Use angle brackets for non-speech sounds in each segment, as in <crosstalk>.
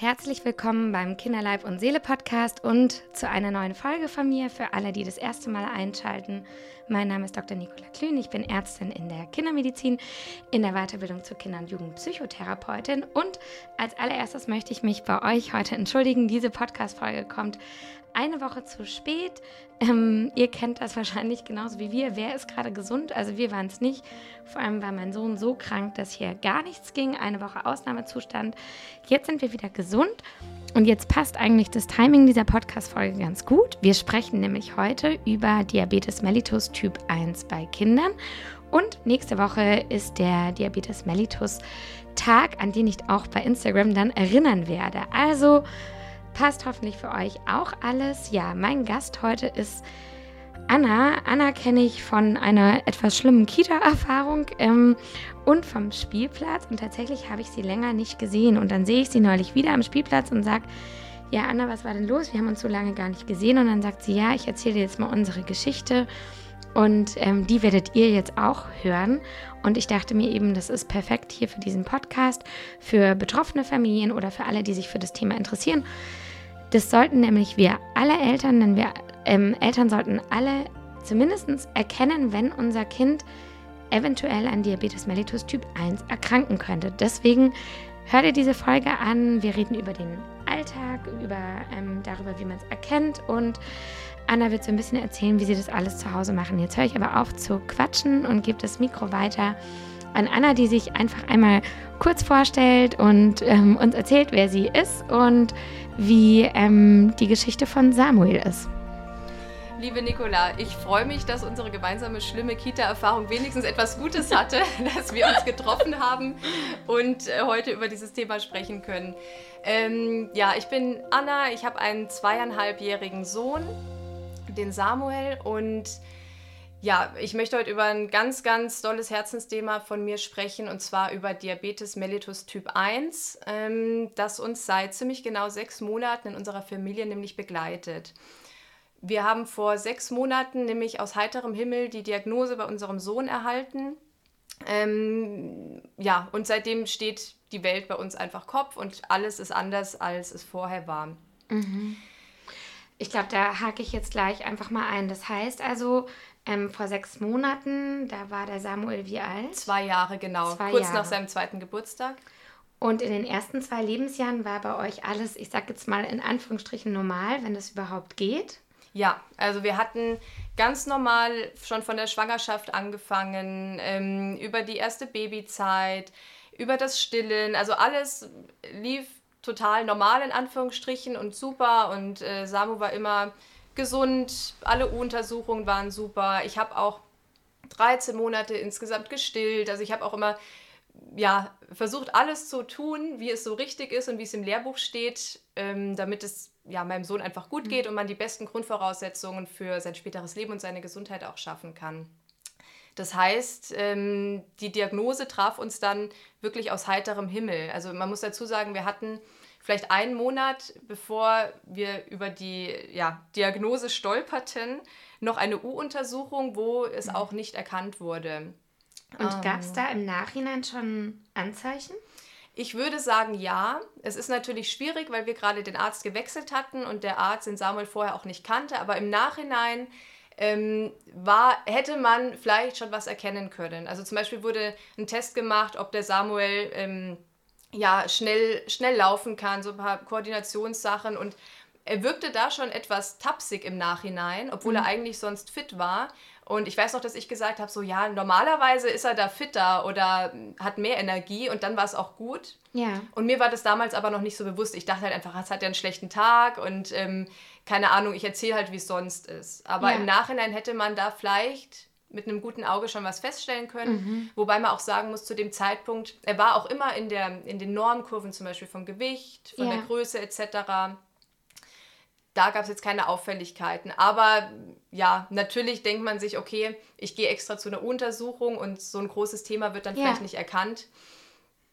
Herzlich willkommen beim Kinderleib und Seele Podcast und zu einer neuen Folge von mir für alle, die das erste Mal einschalten. Mein Name ist Dr. Nicola Klün, ich bin Ärztin in der Kindermedizin, in der Weiterbildung zur Kinder- und Jugendpsychotherapeutin und als allererstes möchte ich mich bei euch heute entschuldigen. Diese Podcast-Folge kommt eine Woche zu spät. Ähm, ihr kennt das wahrscheinlich genauso wie wir. Wer ist gerade gesund? Also wir waren es nicht. Vor allem war mein Sohn so krank, dass hier gar nichts ging. Eine Woche Ausnahmezustand. Jetzt sind wir wieder gesund. Und jetzt passt eigentlich das Timing dieser Podcast-Folge ganz gut. Wir sprechen nämlich heute über Diabetes mellitus Typ 1 bei Kindern. Und nächste Woche ist der Diabetes mellitus Tag, an den ich auch bei Instagram dann erinnern werde. Also passt hoffentlich für euch auch alles. Ja, mein Gast heute ist Anna. Anna kenne ich von einer etwas schlimmen Kita-Erfahrung ähm, und vom Spielplatz. Und tatsächlich habe ich sie länger nicht gesehen. Und dann sehe ich sie neulich wieder am Spielplatz und sage, ja, Anna, was war denn los? Wir haben uns so lange gar nicht gesehen. Und dann sagt sie, ja, ich erzähle dir jetzt mal unsere Geschichte. Und ähm, die werdet ihr jetzt auch hören. Und ich dachte mir eben, das ist perfekt hier für diesen Podcast, für betroffene Familien oder für alle, die sich für das Thema interessieren. Das sollten nämlich wir alle Eltern, denn wir ähm, Eltern sollten alle zumindest erkennen, wenn unser Kind eventuell an Diabetes mellitus Typ 1 erkranken könnte. Deswegen hört ihr diese Folge an. Wir reden über den Alltag, über, ähm, darüber, wie man es erkennt und Anna wird so ein bisschen erzählen, wie sie das alles zu Hause machen. Jetzt höre ich aber auf zu quatschen und gebe das Mikro weiter an Anna, die sich einfach einmal kurz vorstellt und ähm, uns erzählt, wer sie ist und wie ähm, die Geschichte von Samuel ist. Liebe Nicola, ich freue mich, dass unsere gemeinsame schlimme Kita-Erfahrung wenigstens etwas Gutes hatte, <laughs> dass wir uns getroffen haben und äh, heute über dieses Thema sprechen können. Ähm, ja, ich bin Anna, ich habe einen zweieinhalbjährigen Sohn, den Samuel, und ja, ich möchte heute über ein ganz, ganz tolles Herzensthema von mir sprechen und zwar über Diabetes mellitus Typ 1, ähm, das uns seit ziemlich genau sechs Monaten in unserer Familie nämlich begleitet. Wir haben vor sechs Monaten nämlich aus heiterem Himmel die Diagnose bei unserem Sohn erhalten. Ähm, ja, und seitdem steht die Welt bei uns einfach Kopf und alles ist anders, als es vorher war. Mhm. Ich glaube, da hake ich jetzt gleich einfach mal ein. Das heißt also, ähm, vor sechs Monaten, da war der Samuel wie alt? Zwei Jahre, genau. Zwei Kurz Jahre. nach seinem zweiten Geburtstag. Und in den ersten zwei Lebensjahren war bei euch alles, ich sag jetzt mal in Anführungsstrichen normal, wenn das überhaupt geht? Ja, also wir hatten ganz normal schon von der Schwangerschaft angefangen, ähm, über die erste Babyzeit, über das Stillen, also alles lief total normal in Anführungsstrichen und super und äh, Samu war immer gesund, alle Untersuchungen waren super. Ich habe auch 13 Monate insgesamt gestillt. Also ich habe auch immer ja, versucht, alles zu tun, wie es so richtig ist und wie es im Lehrbuch steht, ähm, damit es ja, meinem Sohn einfach gut mhm. geht und man die besten Grundvoraussetzungen für sein späteres Leben und seine Gesundheit auch schaffen kann. Das heißt, ähm, die Diagnose traf uns dann wirklich aus heiterem Himmel. Also man muss dazu sagen, wir hatten vielleicht einen Monat, bevor wir über die ja, Diagnose stolperten, noch eine U-Untersuchung, wo es mhm. auch nicht erkannt wurde. Und ähm, gab es da im Nachhinein schon Anzeichen? Ich würde sagen, ja. Es ist natürlich schwierig, weil wir gerade den Arzt gewechselt hatten und der Arzt den Samuel vorher auch nicht kannte. Aber im Nachhinein ähm, war, hätte man vielleicht schon was erkennen können. Also zum Beispiel wurde ein Test gemacht, ob der Samuel ähm, ja, schnell, schnell laufen kann, so ein paar Koordinationssachen und er wirkte da schon etwas tapsig im Nachhinein, obwohl mhm. er eigentlich sonst fit war. Und ich weiß noch, dass ich gesagt habe, so ja, normalerweise ist er da fitter oder hat mehr Energie und dann war es auch gut. Ja. Und mir war das damals aber noch nicht so bewusst. Ich dachte halt einfach, es hat ja einen schlechten Tag und ähm, keine Ahnung, ich erzähle halt, wie es sonst ist. Aber ja. im Nachhinein hätte man da vielleicht mit einem guten Auge schon was feststellen können. Mhm. Wobei man auch sagen muss, zu dem Zeitpunkt, er war auch immer in, der, in den Normkurven zum Beispiel vom Gewicht, von ja. der Größe etc. Da gab es jetzt keine Auffälligkeiten. Aber ja, natürlich denkt man sich, okay, ich gehe extra zu einer Untersuchung und so ein großes Thema wird dann ja. vielleicht nicht erkannt.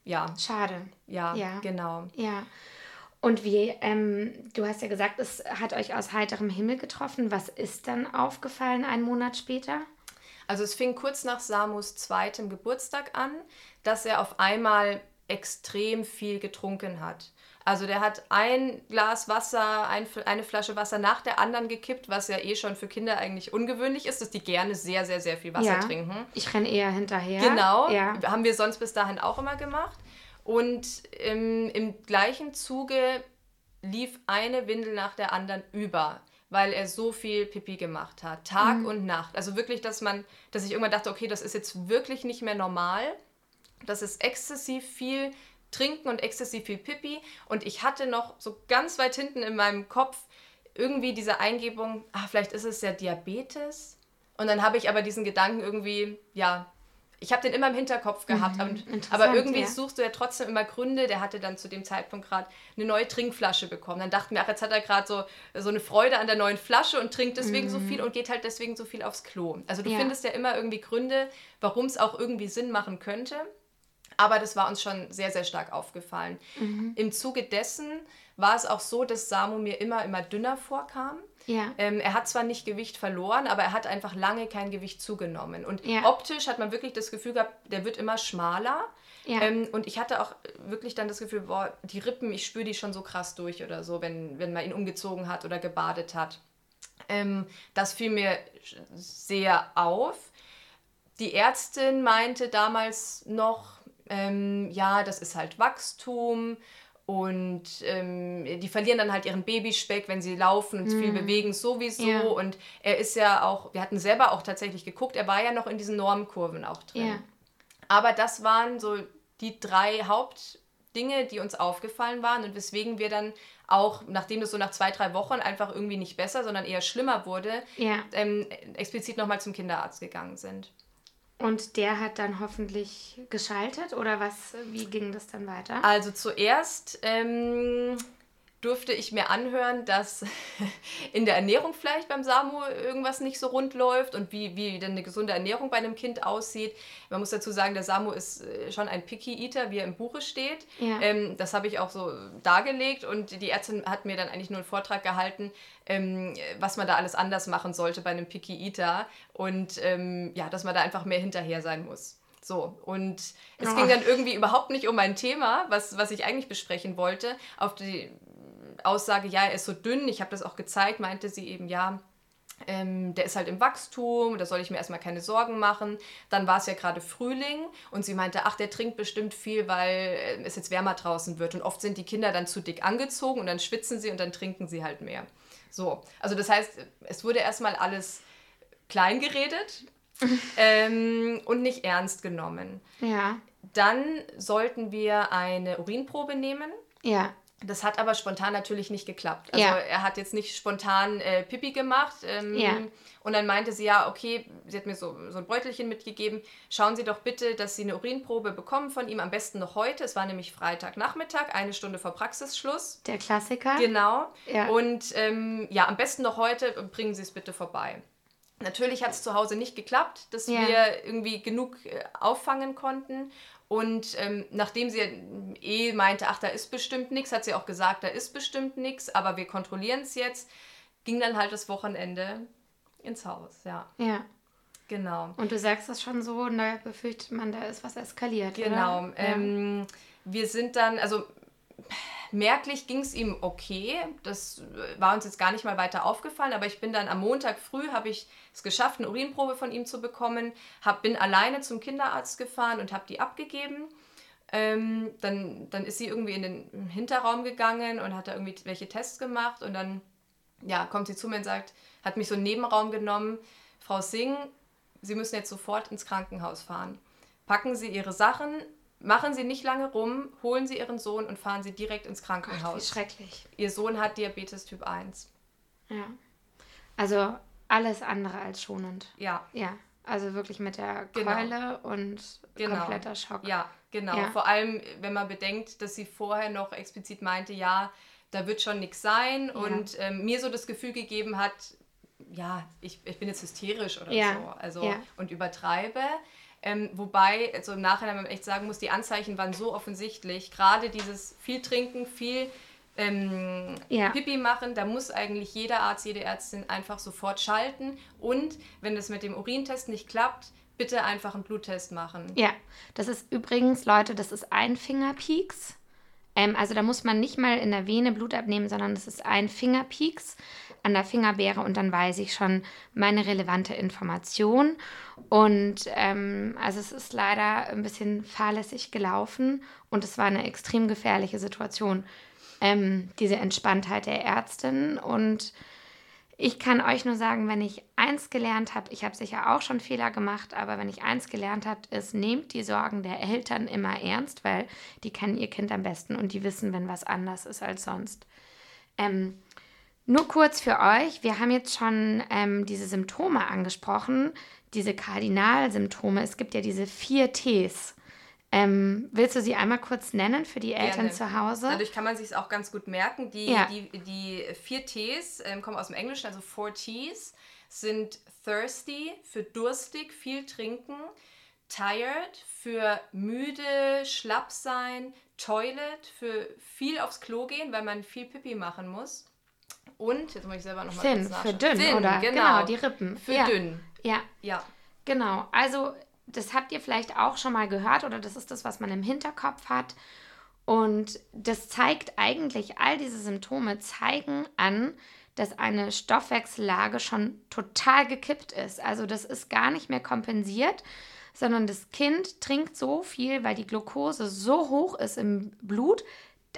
Ja. Schade. Ja, ja. genau. Ja. Und wie, ähm, du hast ja gesagt, es hat euch aus heiterem Himmel getroffen. Was ist dann aufgefallen einen Monat später? Also es fing kurz nach Samus zweitem Geburtstag an, dass er auf einmal extrem viel getrunken hat. Also der hat ein Glas Wasser, ein, eine Flasche Wasser nach der anderen gekippt, was ja eh schon für Kinder eigentlich ungewöhnlich ist, dass die gerne sehr, sehr, sehr viel Wasser ja. trinken. Ich renne eher hinterher. Genau, Ja. haben wir sonst bis dahin auch immer gemacht. Und im, im gleichen Zuge lief eine Windel nach der anderen über, weil er so viel Pipi gemacht hat, Tag Mhm. und Nacht. Also wirklich, dass man, dass ich irgendwann dachte, okay, das ist jetzt wirklich nicht mehr normal. Das ist exzessiv viel Trinken und exzessiv viel Pipi. Und ich hatte noch so ganz weit hinten in meinem Kopf irgendwie diese Eingebung, ah, vielleicht ist es ja Diabetes. Und dann habe ich aber diesen Gedanken irgendwie, ja, ich habe den immer im Hinterkopf gehabt. aber, Mhm, aber irgendwie ja. suchst du ja trotzdem immer Gründe. Der hatte dann zu dem Zeitpunkt gerade eine neue Trinkflasche bekommen. Dann dachten wir, ach, jetzt hat er gerade so, so eine Freude an der neuen Flasche und trinkt deswegen so viel und geht halt deswegen so viel aufs Klo. Also du Mhm. Ja. findest ja immer irgendwie Gründe, warum es auch irgendwie Sinn machen könnte. Aber das war uns schon sehr, sehr stark aufgefallen. Mhm. Im Zuge dessen war es auch so, dass Samu mir immer, immer dünner vorkam. Ja. Ähm, er hat zwar nicht Gewicht verloren, aber er hat einfach lange kein Gewicht zugenommen. Und Ja. optisch hat man wirklich das Gefühl gehabt, der wird immer schmaler. Ja. Ähm, und ich hatte auch wirklich dann das Gefühl, boah, die Rippen, ich spüre die schon so krass durch oder so, wenn, wenn man ihn umgezogen hat oder gebadet hat. Ähm, das fiel mir sehr auf. Die Ärztin meinte damals noch, ähm, ja, das ist halt Wachstum und ähm, die verlieren dann halt ihren Babyspeck, wenn sie laufen und viel bewegen sowieso. Ja. Und er ist ja auch, wir hatten selber auch tatsächlich geguckt, er war ja noch in diesen Normkurven auch drin. Ja. Aber das waren so die drei Hauptdinge, die uns aufgefallen waren und weswegen wir dann auch, nachdem es so nach zwei, drei Wochen einfach irgendwie nicht besser, sondern eher schlimmer wurde, Ja. ähm, explizit nochmal zum Kinderarzt gegangen sind. Und der hat dann hoffentlich geschaltet oder was? Wie ging das dann weiter? Also zuerst ähm, durfte ich mir anhören, dass <laughs> in der Ernährung vielleicht beim Samu irgendwas nicht so rund läuft und wie, wie denn eine gesunde Ernährung bei einem Kind aussieht. Man muss dazu sagen, der Samu ist äh, schon ein Picky Eater, wie er im Buche steht. Ja. Ähm, das habe ich auch so dargelegt und die Ärztin hat mir dann eigentlich nur einen Vortrag gehalten, ähm, was man da alles anders machen sollte bei einem Picky Eater und ähm, ja, dass man da einfach mehr hinterher sein muss. So, und es Oh. ging dann irgendwie überhaupt nicht um mein Thema, was, was ich eigentlich besprechen wollte. Auf die Aussage, ja, er ist so dünn, ich habe das auch gezeigt, meinte sie eben, ja, ähm, der ist halt im Wachstum, da soll ich mir erstmal keine Sorgen machen. Dann war es ja gerade Frühling und sie meinte, ach, der trinkt bestimmt viel, weil äh, es jetzt wärmer draußen wird. Und oft sind die Kinder dann zu dick angezogen und dann schwitzen sie und dann trinken sie halt mehr. So, also das heißt, es wurde erstmal alles klein geredet <laughs> ähm, und nicht ernst genommen. Ja. Dann sollten wir eine Urinprobe nehmen. Ja. Das hat aber spontan natürlich nicht geklappt. Also Ja. er hat jetzt nicht spontan äh, Pipi gemacht. Ähm, Ja. Und dann meinte sie, ja, okay, sie hat mir so, so ein Beutelchen mitgegeben. Schauen Sie doch bitte, dass Sie eine Urinprobe bekommen von ihm, am besten noch heute. Es war nämlich Freitagnachmittag, eine Stunde vor Praxisschluss. Der Klassiker. Genau. Ja. Und ähm, ja, am besten noch heute, bringen Sie es bitte vorbei. Natürlich hat es zu Hause nicht geklappt, dass Ja. wir irgendwie genug äh, auffangen konnten. Und ähm, nachdem sie eh meinte, ach, da ist bestimmt nichts, hat sie auch gesagt, da ist bestimmt nichts, aber wir kontrollieren es jetzt, ging dann halt das Wochenende ins Haus. Ja, Ja. genau. Und du sagst das schon so, und da befürchtet man, da ist was eskaliert. Genau. Oder? Ähm, wir sind dann, also merklich ging es ihm okay. Das äh, war uns jetzt gar nicht mal weiter aufgefallen, aber ich bin dann am Montag früh, habe ich es geschafft, eine Urinprobe von ihm zu bekommen, hab, bin alleine zum Kinderarzt gefahren und habe die abgegeben. Ähm, dann, dann ist sie irgendwie in den Hinterraum gegangen und hat da irgendwie welche Tests gemacht und dann ja, kommt sie zu mir und sagt, hat mich so einen Nebenraum genommen, Frau Singh, Sie müssen jetzt sofort ins Krankenhaus fahren. Packen Sie Ihre Sachen, machen Sie nicht lange rum, holen Sie Ihren Sohn und fahren Sie direkt ins Gott, wie Krankenhaus. schrecklich. Ihr Sohn hat Diabetes Typ 1. Ja. Also alles andere als schonend. Ja, Ja. Also wirklich mit der Genau. Keule und Genau. kompletter Schock. ja, genau. Ja. Vor allem, wenn man bedenkt, dass sie vorher noch explizit meinte, ja, da wird schon nichts sein und ähm, mir so das Gefühl gegeben hat, ja, ich, ich bin jetzt hysterisch oder Ja. so. Also Ja. und übertreibe. Ähm, wobei, also im Nachhinein man echt sagen muss, die Anzeichen waren so offensichtlich. Gerade dieses viel trinken, viel ähm, Ja. Pipi machen, da muss eigentlich jeder Arzt, jede Ärztin einfach sofort schalten. Und wenn das mit dem Urintest nicht klappt, bitte einfach einen Bluttest machen. Ja, das ist übrigens, Leute, das ist ein Fingerpieks. Ähm, also da muss man nicht mal in der Vene Blut abnehmen, sondern es ist ein Fingerpieks an der Fingerbeere und dann weiß ich schon meine relevante Information. Und ähm, also es ist leider ein bisschen fahrlässig gelaufen und es war eine extrem gefährliche Situation, ähm, diese Entspanntheit der Ärztin. Und ich kann euch nur sagen, wenn ich eins gelernt habe, ich habe sicher auch schon Fehler gemacht, aber wenn ich eins gelernt habe, ist, nehmt die Sorgen der Eltern immer ernst, weil die kennen ihr Kind am besten und die wissen, wenn was anders ist als sonst. Ähm, nur kurz für euch, wir haben jetzt schon ähm, diese Symptome angesprochen, diese Kardinalsymptome. Es gibt ja diese vier Ts. Ähm, willst du sie einmal kurz nennen für die Eltern Gerne. zu Hause? Dadurch kann man sich auch ganz gut merken. Die, ja. die, die vier Ts ähm, kommen aus dem Englischen, also four Ts sind thirsty für durstig, viel trinken, tired für müde, schlapp sein, toilet für viel aufs Klo gehen, weil man viel Pipi machen muss und, jetzt muss ich selber nochmal Thin, für dünn, Thin, oder? Genau. genau, die Rippen. Für ja. dünn. Ja. Ja. Genau, also das habt ihr vielleicht auch schon mal gehört oder das ist das, was man im Hinterkopf hat. Und das zeigt eigentlich, all diese Symptome zeigen an, dass eine Stoffwechsellage schon total gekippt ist. Also das ist gar nicht mehr kompensiert, sondern das Kind trinkt so viel, weil die Glucose so hoch ist im Blut.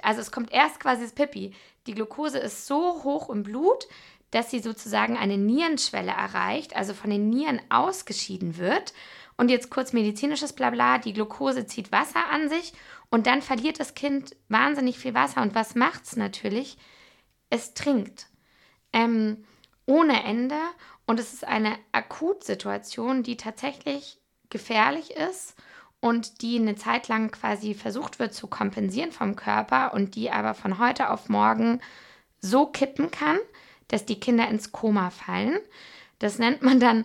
Also es kommt erst quasi das Pipi. Die Glucose ist so hoch im Blut, dass sie sozusagen eine Nierenschwelle erreicht, also von den Nieren ausgeschieden wird. Und jetzt kurz medizinisches Blabla, die Glucose zieht Wasser an sich und dann verliert das Kind wahnsinnig viel Wasser. Und was macht es natürlich? Es trinkt. Ähm, ohne Ende. Und es ist eine Akutsituation, die tatsächlich gefährlich ist und die eine Zeit lang quasi versucht wird zu kompensieren vom Körper und die aber von heute auf morgen so kippen kann, dass die Kinder ins Koma fallen. Das nennt man dann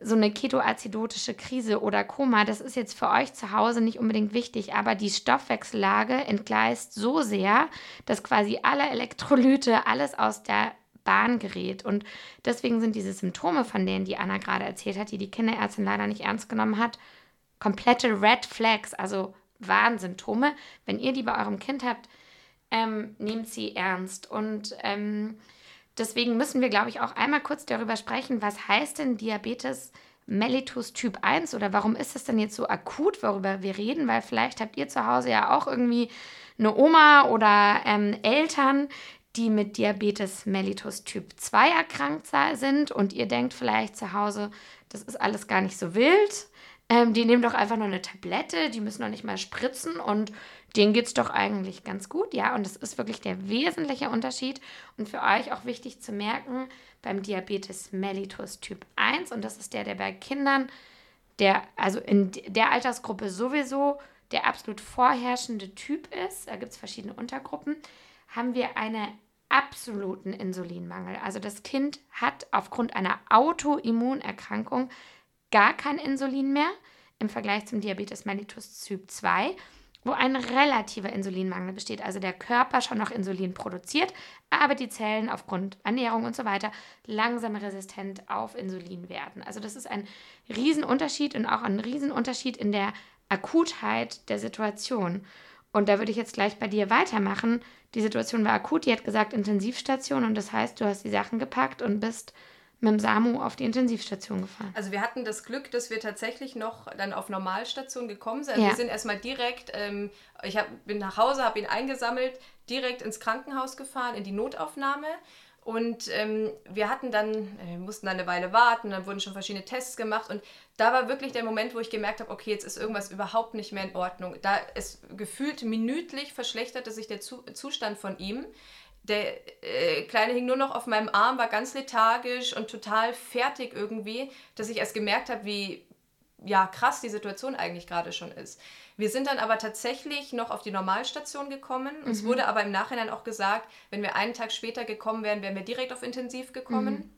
so eine ketoazidotische Krise oder Koma. Das ist jetzt für euch zu Hause nicht unbedingt wichtig, aber die Stoffwechsellage entgleist so sehr, dass quasi alle Elektrolyte, alles aus der Bahn gerät. Und deswegen sind diese Symptome, von denen die Anna gerade erzählt hat, die die Kinderärztin leider nicht ernst genommen hat, komplette Red Flags, also Warnsymptome. Wenn ihr die bei eurem Kind habt, ähm, nehmt sie ernst. Und ähm, deswegen müssen wir, glaube ich, auch einmal kurz darüber sprechen, was heißt denn Diabetes mellitus Typ 1 oder warum ist es denn jetzt so akut, worüber wir reden? Weil vielleicht habt ihr zu Hause ja auch irgendwie eine Oma oder ähm, Eltern, die mit Diabetes mellitus Typ 2 erkrankt sind und ihr denkt vielleicht zu Hause, das ist alles gar nicht so wild. Ähm, die nehmen doch einfach nur eine Tablette, die müssen doch nicht mal spritzen und denen geht es doch eigentlich ganz gut, ja. Und das ist wirklich der wesentliche Unterschied und für euch auch wichtig zu merken beim Diabetes mellitus Typ 1 und das ist der, der bei Kindern, der, also in der Altersgruppe sowieso der absolut vorherrschende Typ ist, da gibt es verschiedene Untergruppen, haben wir einen absoluten Insulinmangel. Also das Kind hat aufgrund einer Autoimmunerkrankung gar kein Insulin mehr im Vergleich zum Diabetes mellitus Typ 2, wo ein relativer Insulinmangel besteht. Also der Körper schon noch Insulin produziert, aber die Zellen aufgrund Ernährung und so weiter langsam resistent auf Insulin werden. Also das ist ein Riesenunterschied und auch ein Riesenunterschied in der Akutheit der Situation. Und da würde ich jetzt gleich bei dir weitermachen. Die Situation war akut, die hat gesagt Intensivstation und das heißt, du hast die Sachen gepackt und bist mit dem Samu auf die Intensivstation gefahren. Also wir hatten das Glück, dass wir tatsächlich noch dann auf Normalstation gekommen sind. Ja. Wir sind erstmal direkt, ähm, ich hab, bin nach Hause, habe ihn eingesammelt, direkt ins Krankenhaus gefahren, in die Notaufnahme. Und ähm, wir hatten dann, äh, wir mussten dann eine Weile warten, dann wurden schon verschiedene Tests gemacht und da war wirklich der Moment, wo ich gemerkt habe, okay, jetzt ist irgendwas überhaupt nicht mehr in Ordnung. Da es gefühlt minütlich verschlechterte sich der Zustand von ihm. Der äh, Kleine hing nur noch auf meinem Arm, war ganz lethargisch und total fertig irgendwie, dass ich erst gemerkt habe, wie ja, krass die Situation eigentlich gerade schon ist. Wir sind dann aber tatsächlich noch auf die Normalstation gekommen. Mhm. Es wurde aber im Nachhinein auch gesagt, wenn wir einen Tag später gekommen wären, wären wir direkt auf Intensiv gekommen. Mhm.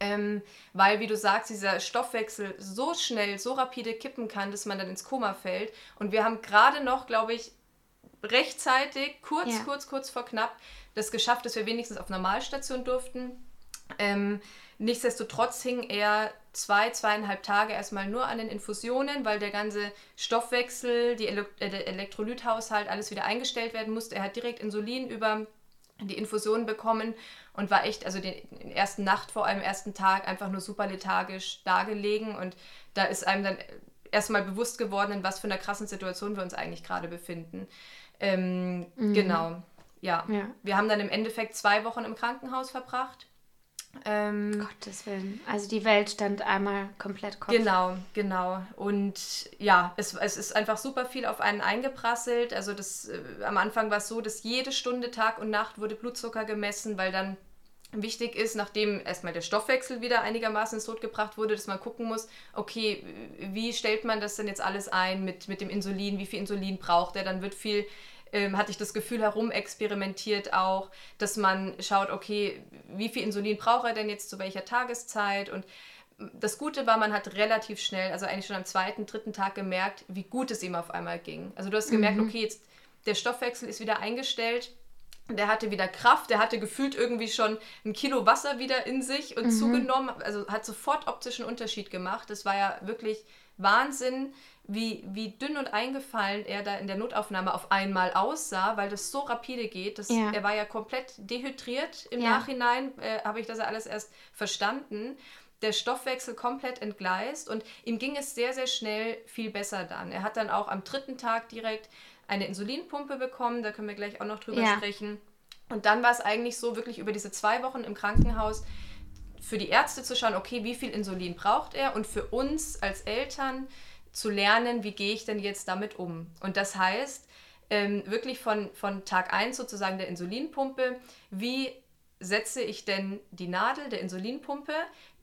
Ähm, weil, wie du sagst, dieser Stoffwechsel so schnell, so rapide kippen kann, dass man dann ins Koma fällt. Und wir haben gerade noch, glaube ich, rechtzeitig, kurz, ja. kurz, kurz vor knapp, das geschafft, dass wir wenigstens auf Normalstation durften. Ähm, nichtsdestotrotz hing er zwei, zweieinhalb Tage erstmal nur an den Infusionen, weil der ganze Stoffwechsel, Ele äh, der Elektrolythaushalt, alles wieder eingestellt werden musste. Er hat direkt Insulin über die Infusionen bekommen und war echt, also den, den ersten Nacht vor allem, ersten Tag einfach nur super lethargisch dargelegen und da ist einem dann erstmal bewusst geworden, in was für einer krassen Situation wir uns eigentlich gerade befinden. Ähm, mhm. Genau, ja. ja. Wir haben dann im Endeffekt zwei Wochen im Krankenhaus verbracht. Ähm, Gottes Willen. Also die Welt stand einmal komplett Kopf. Genau, genau. Und ja, es, es ist einfach super viel auf einen eingeprasselt. Also das, äh, am Anfang war es so, dass jede Stunde, Tag und Nacht wurde Blutzucker gemessen, weil dann wichtig ist, nachdem erstmal der Stoffwechsel wieder einigermaßen ins Lot gebracht wurde, dass man gucken muss, okay, wie stellt man das denn jetzt alles ein mit, mit dem Insulin, wie viel Insulin braucht er, dann wird viel ähm, hatte ich das Gefühl, herumexperimentiert auch, dass man schaut, okay, wie viel Insulin braucht er denn jetzt zu welcher Tageszeit und das Gute war, man hat relativ schnell, also eigentlich schon am zweiten, dritten Tag gemerkt, wie gut es ihm auf einmal ging. Also du hast gemerkt, mhm. okay, jetzt der Stoffwechsel ist wieder eingestellt, der hatte wieder Kraft, der hatte gefühlt irgendwie schon ein Kilo Wasser wieder in sich und mhm. zugenommen, also hat sofort optischen Unterschied gemacht. Das war ja wirklich Wahnsinn, wie, wie dünn und eingefallen er da in der Notaufnahme auf einmal aussah, weil das so rapide geht. Das, ja. Er war ja komplett dehydriert. Im ja. Nachhinein äh, habe ich das alles erst verstanden. Der Stoffwechsel komplett entgleist und ihm ging es sehr, sehr schnell viel besser dann. Er hat dann auch am dritten Tag direkt eine Insulinpumpe bekommen, da können wir gleich auch noch drüber ja. sprechen. Und dann war es eigentlich so, wirklich über diese zwei Wochen im Krankenhaus für die Ärzte zu schauen, okay, wie viel Insulin braucht er und für uns als Eltern zu lernen, wie gehe ich denn jetzt damit um. Und das heißt, ähm, wirklich von, von Tag 1 sozusagen der Insulinpumpe, wie setze ich denn die Nadel der Insulinpumpe,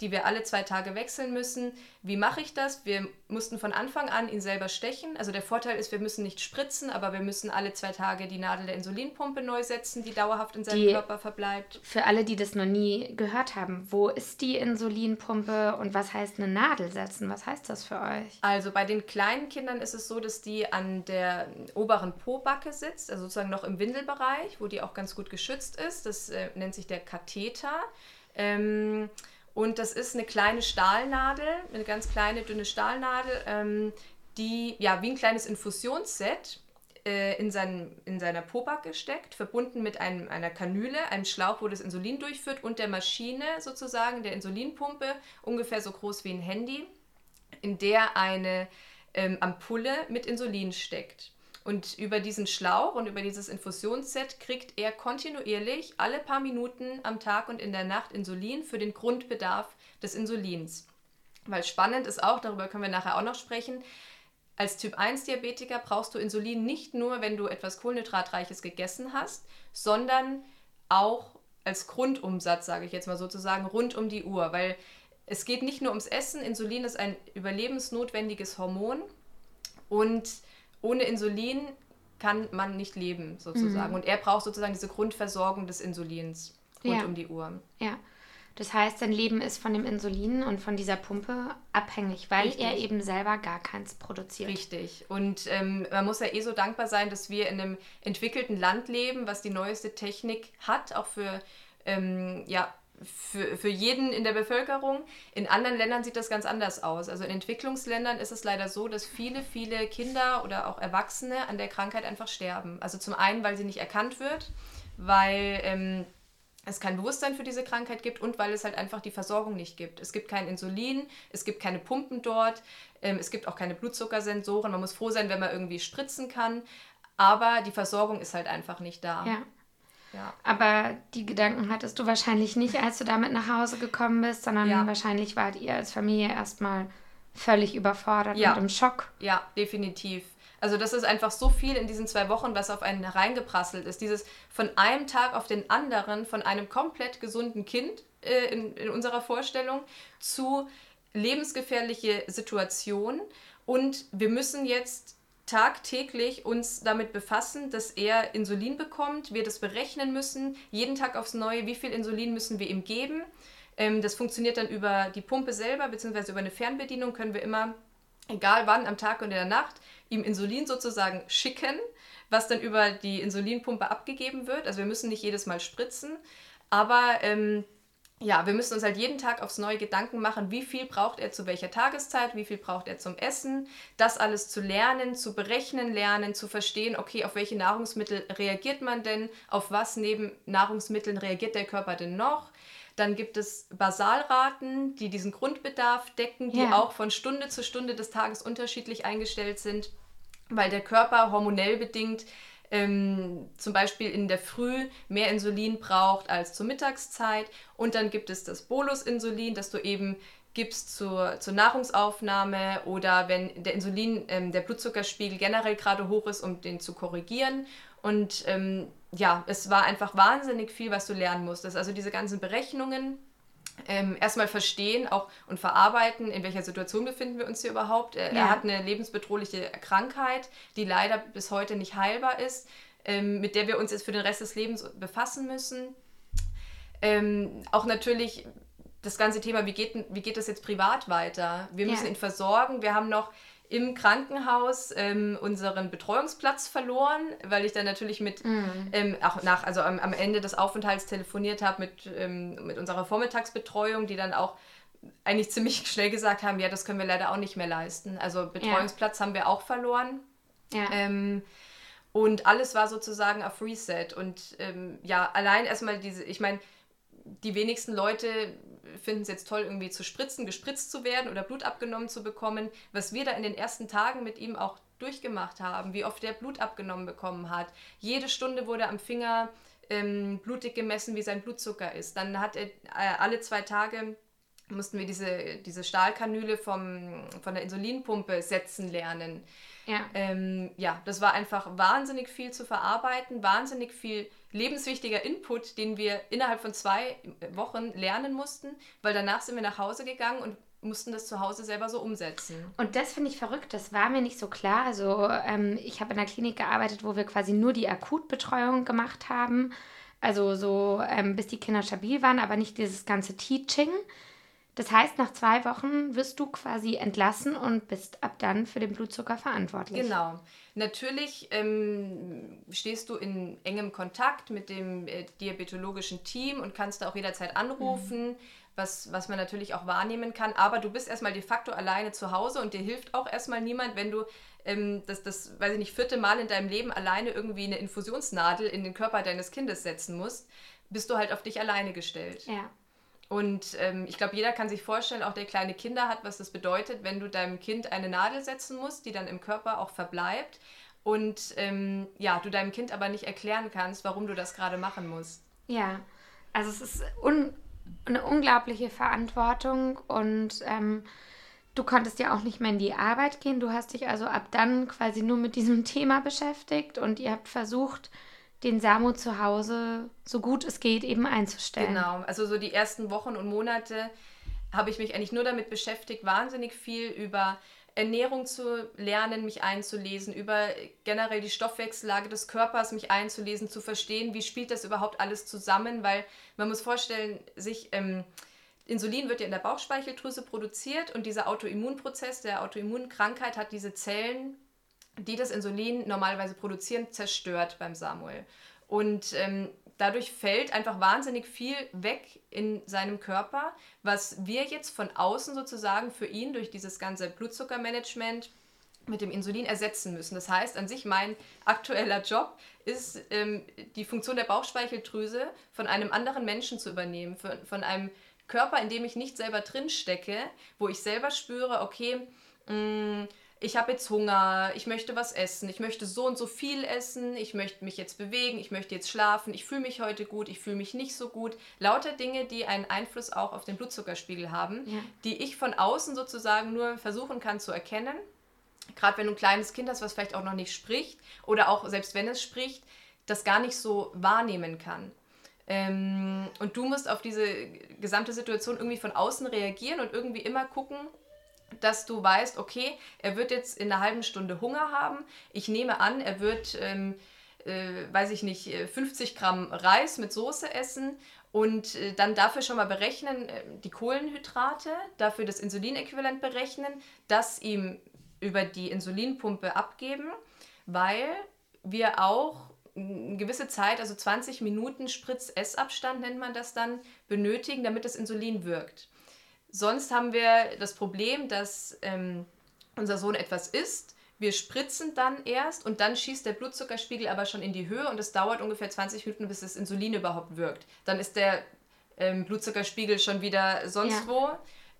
die wir alle zwei Tage wechseln müssen. Wie mache ich das? Wir mussten von Anfang an ihn selber stechen. Also der Vorteil ist, wir müssen nicht spritzen, aber wir müssen alle zwei Tage die Nadel der Insulinpumpe neu setzen, die dauerhaft in seinem die, Körper verbleibt. Für alle, die das noch nie gehört haben, wo ist die Insulinpumpe und was heißt eine Nadel setzen? Was heißt das für euch? Also bei den kleinen Kindern ist es so, dass die an der oberen Pobacke sitzt, also sozusagen noch im Windelbereich, wo die auch ganz gut geschützt ist. Das äh, nennt sich der Katheter. Ähm, und das ist eine kleine Stahlnadel, eine ganz kleine, dünne Stahlnadel, ähm, die ja wie ein kleines Infusionsset äh, in, seinen, in seiner Pobacke steckt, verbunden mit einem, einer Kanüle, einem Schlauch, wo das Insulin durchführt und der Maschine sozusagen, der Insulinpumpe, ungefähr so groß wie ein Handy, in der eine ähm, Ampulle mit Insulin steckt. Und über diesen Schlauch und über dieses Infusionsset kriegt er kontinuierlich alle paar Minuten am Tag und in der Nacht Insulin für den Grundbedarf des Insulins. Weil spannend ist auch, darüber können wir nachher auch noch sprechen, als Typ 1 Diabetiker brauchst du Insulin nicht nur, wenn du etwas Kohlenhydratreiches gegessen hast, sondern auch als Grundumsatz, sage ich jetzt mal sozusagen, rund um die Uhr. Weil es geht nicht nur ums Essen, Insulin ist ein überlebensnotwendiges Hormon und ohne Insulin kann man nicht leben, sozusagen. Mhm. Und er braucht sozusagen diese Grundversorgung des Insulins rund ja. um die Uhr. Ja. Das heißt, sein Leben ist von dem Insulin und von dieser Pumpe abhängig, weil Richtig. er eben selber gar keins produziert. Richtig. Und ähm, man muss ja eh so dankbar sein, dass wir in einem entwickelten Land leben, was die neueste Technik hat, auch für ähm, ja, für, für jeden in der Bevölkerung. In anderen Ländern sieht das ganz anders aus. Also in Entwicklungsländern ist es leider so, dass viele, viele Kinder oder auch Erwachsene an der Krankheit einfach sterben. Also zum einen, weil sie nicht erkannt wird, weil ähm, es kein Bewusstsein für diese Krankheit gibt und weil es halt einfach die Versorgung nicht gibt. Es gibt kein Insulin, es gibt keine Pumpen dort, ähm, es gibt auch keine Blutzuckersensoren. Man muss froh sein, wenn man irgendwie spritzen kann. Aber die Versorgung ist halt einfach nicht da. Ja. Ja. Aber die Gedanken hattest du wahrscheinlich nicht, <laughs> als du damit nach Hause gekommen bist, sondern ja. wahrscheinlich wart ihr als Familie erstmal völlig überfordert ja. und im Schock. Ja, definitiv. Also das ist einfach so viel in diesen zwei Wochen, was auf einen hereingeprasselt ist. Dieses von einem Tag auf den anderen, von einem komplett gesunden Kind äh, in, in unserer Vorstellung zu lebensgefährliche Situation. Und wir müssen jetzt tagtäglich uns damit befassen, dass er Insulin bekommt, wir das berechnen müssen, jeden Tag aufs Neue, wie viel Insulin müssen wir ihm geben. Ähm, das funktioniert dann über die Pumpe selber, beziehungsweise über eine Fernbedienung können wir immer, egal wann, am Tag und in der Nacht, ihm Insulin sozusagen schicken, was dann über die Insulinpumpe abgegeben wird. Also wir müssen nicht jedes Mal spritzen, aber ähm, ja, wir müssen uns halt jeden Tag aufs neue Gedanken machen, wie viel braucht er zu welcher Tageszeit, wie viel braucht er zum Essen, das alles zu lernen, zu berechnen lernen, zu verstehen, okay, auf welche Nahrungsmittel reagiert man denn, auf was neben Nahrungsmitteln reagiert der Körper denn noch. Dann gibt es Basalraten, die diesen Grundbedarf decken, die yeah. auch von Stunde zu Stunde des Tages unterschiedlich eingestellt sind, weil der Körper hormonell bedingt ähm, zum Beispiel in der Früh mehr Insulin braucht als zur Mittagszeit. Und dann gibt es das Bolusinsulin, das du eben gibst zur, zur Nahrungsaufnahme oder wenn der Insulin, ähm, der Blutzuckerspiegel generell gerade hoch ist, um den zu korrigieren. Und ähm, ja, es war einfach wahnsinnig viel, was du lernen musstest. Also diese ganzen Berechnungen, ähm, erstmal verstehen auch und verarbeiten, in welcher Situation befinden wir uns hier überhaupt. Er, ja. er hat eine lebensbedrohliche Krankheit, die leider bis heute nicht heilbar ist, ähm, mit der wir uns jetzt für den Rest des Lebens befassen müssen. Ähm, auch natürlich das ganze Thema, wie geht, wie geht das jetzt privat weiter? Wir müssen ja. ihn versorgen. Wir haben noch im Krankenhaus ähm, unseren Betreuungsplatz verloren, weil ich dann natürlich mit, mhm. ähm, auch nach, also am, am, Ende des Aufenthalts telefoniert habe mit, ähm, mit unserer Vormittagsbetreuung, die dann auch eigentlich ziemlich <laughs> schnell gesagt haben, ja, das können wir leider auch nicht mehr leisten. Also Betreuungsplatz ja. haben wir auch verloren. Ja. Ähm, und alles war sozusagen auf Reset. Und ähm, ja, allein erstmal diese, ich meine, die wenigsten Leute finden es jetzt toll, irgendwie zu spritzen, gespritzt zu werden oder Blut abgenommen zu bekommen. Was wir da in den ersten Tagen mit ihm auch durchgemacht haben, wie oft er Blut abgenommen bekommen hat. Jede Stunde wurde am Finger ähm, blutig gemessen, wie sein Blutzucker ist. Dann hat er äh, alle zwei Tage mussten wir diese, diese Stahlkanüle vom, von der Insulinpumpe setzen lernen. Ja. Ähm, ja, das war einfach wahnsinnig viel zu verarbeiten, wahnsinnig viel lebenswichtiger Input, den wir innerhalb von zwei Wochen lernen mussten, weil danach sind wir nach Hause gegangen und mussten das zu Hause selber so umsetzen. Und das finde ich verrückt, das war mir nicht so klar. Also ähm, ich habe in einer Klinik gearbeitet, wo wir quasi nur die Akutbetreuung gemacht haben, also so ähm, bis die Kinder stabil waren, aber nicht dieses ganze Teaching. Das heißt, nach zwei Wochen wirst du quasi entlassen und bist ab dann für den Blutzucker verantwortlich. Genau. Natürlich ähm, stehst du in engem Kontakt mit dem äh, diabetologischen Team und kannst da auch jederzeit anrufen, mhm. was, was man natürlich auch wahrnehmen kann. Aber du bist erstmal de facto alleine zu Hause und dir hilft auch erstmal niemand, wenn du ähm, das, das, weiß ich nicht, vierte Mal in deinem Leben alleine irgendwie eine Infusionsnadel in den Körper deines Kindes setzen musst, bist du halt auf dich alleine gestellt. Ja. Und ähm, ich glaube, jeder kann sich vorstellen, auch der kleine Kinder hat, was das bedeutet, wenn du deinem Kind eine Nadel setzen musst, die dann im Körper auch verbleibt. Und ähm, ja, du deinem Kind aber nicht erklären kannst, warum du das gerade machen musst. Ja, also es ist un eine unglaubliche Verantwortung und ähm, du konntest ja auch nicht mehr in die Arbeit gehen. Du hast dich also ab dann quasi nur mit diesem Thema beschäftigt und ihr habt versucht, den Samu zu Hause so gut es geht eben einzustellen. Genau, also so die ersten Wochen und Monate habe ich mich eigentlich nur damit beschäftigt, wahnsinnig viel über Ernährung zu lernen, mich einzulesen, über generell die Stoffwechsellage des Körpers mich einzulesen, zu verstehen, wie spielt das überhaupt alles zusammen, weil man muss vorstellen, sich ähm, Insulin wird ja in der Bauchspeicheldrüse produziert und dieser Autoimmunprozess der Autoimmunkrankheit hat diese Zellen die das Insulin normalerweise produzieren, zerstört beim Samuel. Und ähm, dadurch fällt einfach wahnsinnig viel weg in seinem Körper, was wir jetzt von außen sozusagen für ihn durch dieses ganze Blutzuckermanagement mit dem Insulin ersetzen müssen. Das heißt, an sich mein aktueller Job ist, ähm, die Funktion der Bauchspeicheldrüse von einem anderen Menschen zu übernehmen, von, von einem Körper, in dem ich nicht selber drin stecke, wo ich selber spüre, okay, mh, mm, ich habe jetzt Hunger, ich möchte was essen, ich möchte so und so viel essen, ich möchte mich jetzt bewegen, ich möchte jetzt schlafen, ich fühle mich heute gut, ich fühle mich nicht so gut. Lauter Dinge, die einen Einfluss auch auf den Blutzuckerspiegel haben, ja. die ich von außen sozusagen nur versuchen kann zu erkennen. Gerade wenn du ein kleines Kind hast, was vielleicht auch noch nicht spricht oder auch selbst wenn es spricht, das gar nicht so wahrnehmen kann. Ähm, und du musst auf diese gesamte Situation irgendwie von außen reagieren und irgendwie immer gucken, dass du weißt, okay, er wird jetzt in einer halben Stunde Hunger haben. Ich nehme an, er wird, ähm, äh, weiß ich nicht, 50 äh, Gramm Reis mit Soße essen und äh, dann dafür schon mal berechnen, äh, die Kohlenhydrate, dafür das Insulinäquivalent berechnen, das ihm über die Insulinpumpe abgeben, weil wir auch eine gewisse Zeit, also 20 Minuten Spritz-Essabstand nennt man das dann, benötigen, damit das Insulin wirkt. Sonst haben wir das Problem, dass ähm, unser Sohn etwas isst, wir spritzen dann erst und dann schießt der Blutzuckerspiegel aber schon in die Höhe und es dauert ungefähr 20 Minuten, bis das Insulin überhaupt wirkt. Dann ist der ähm, Blutzuckerspiegel schon wieder sonst ja. wo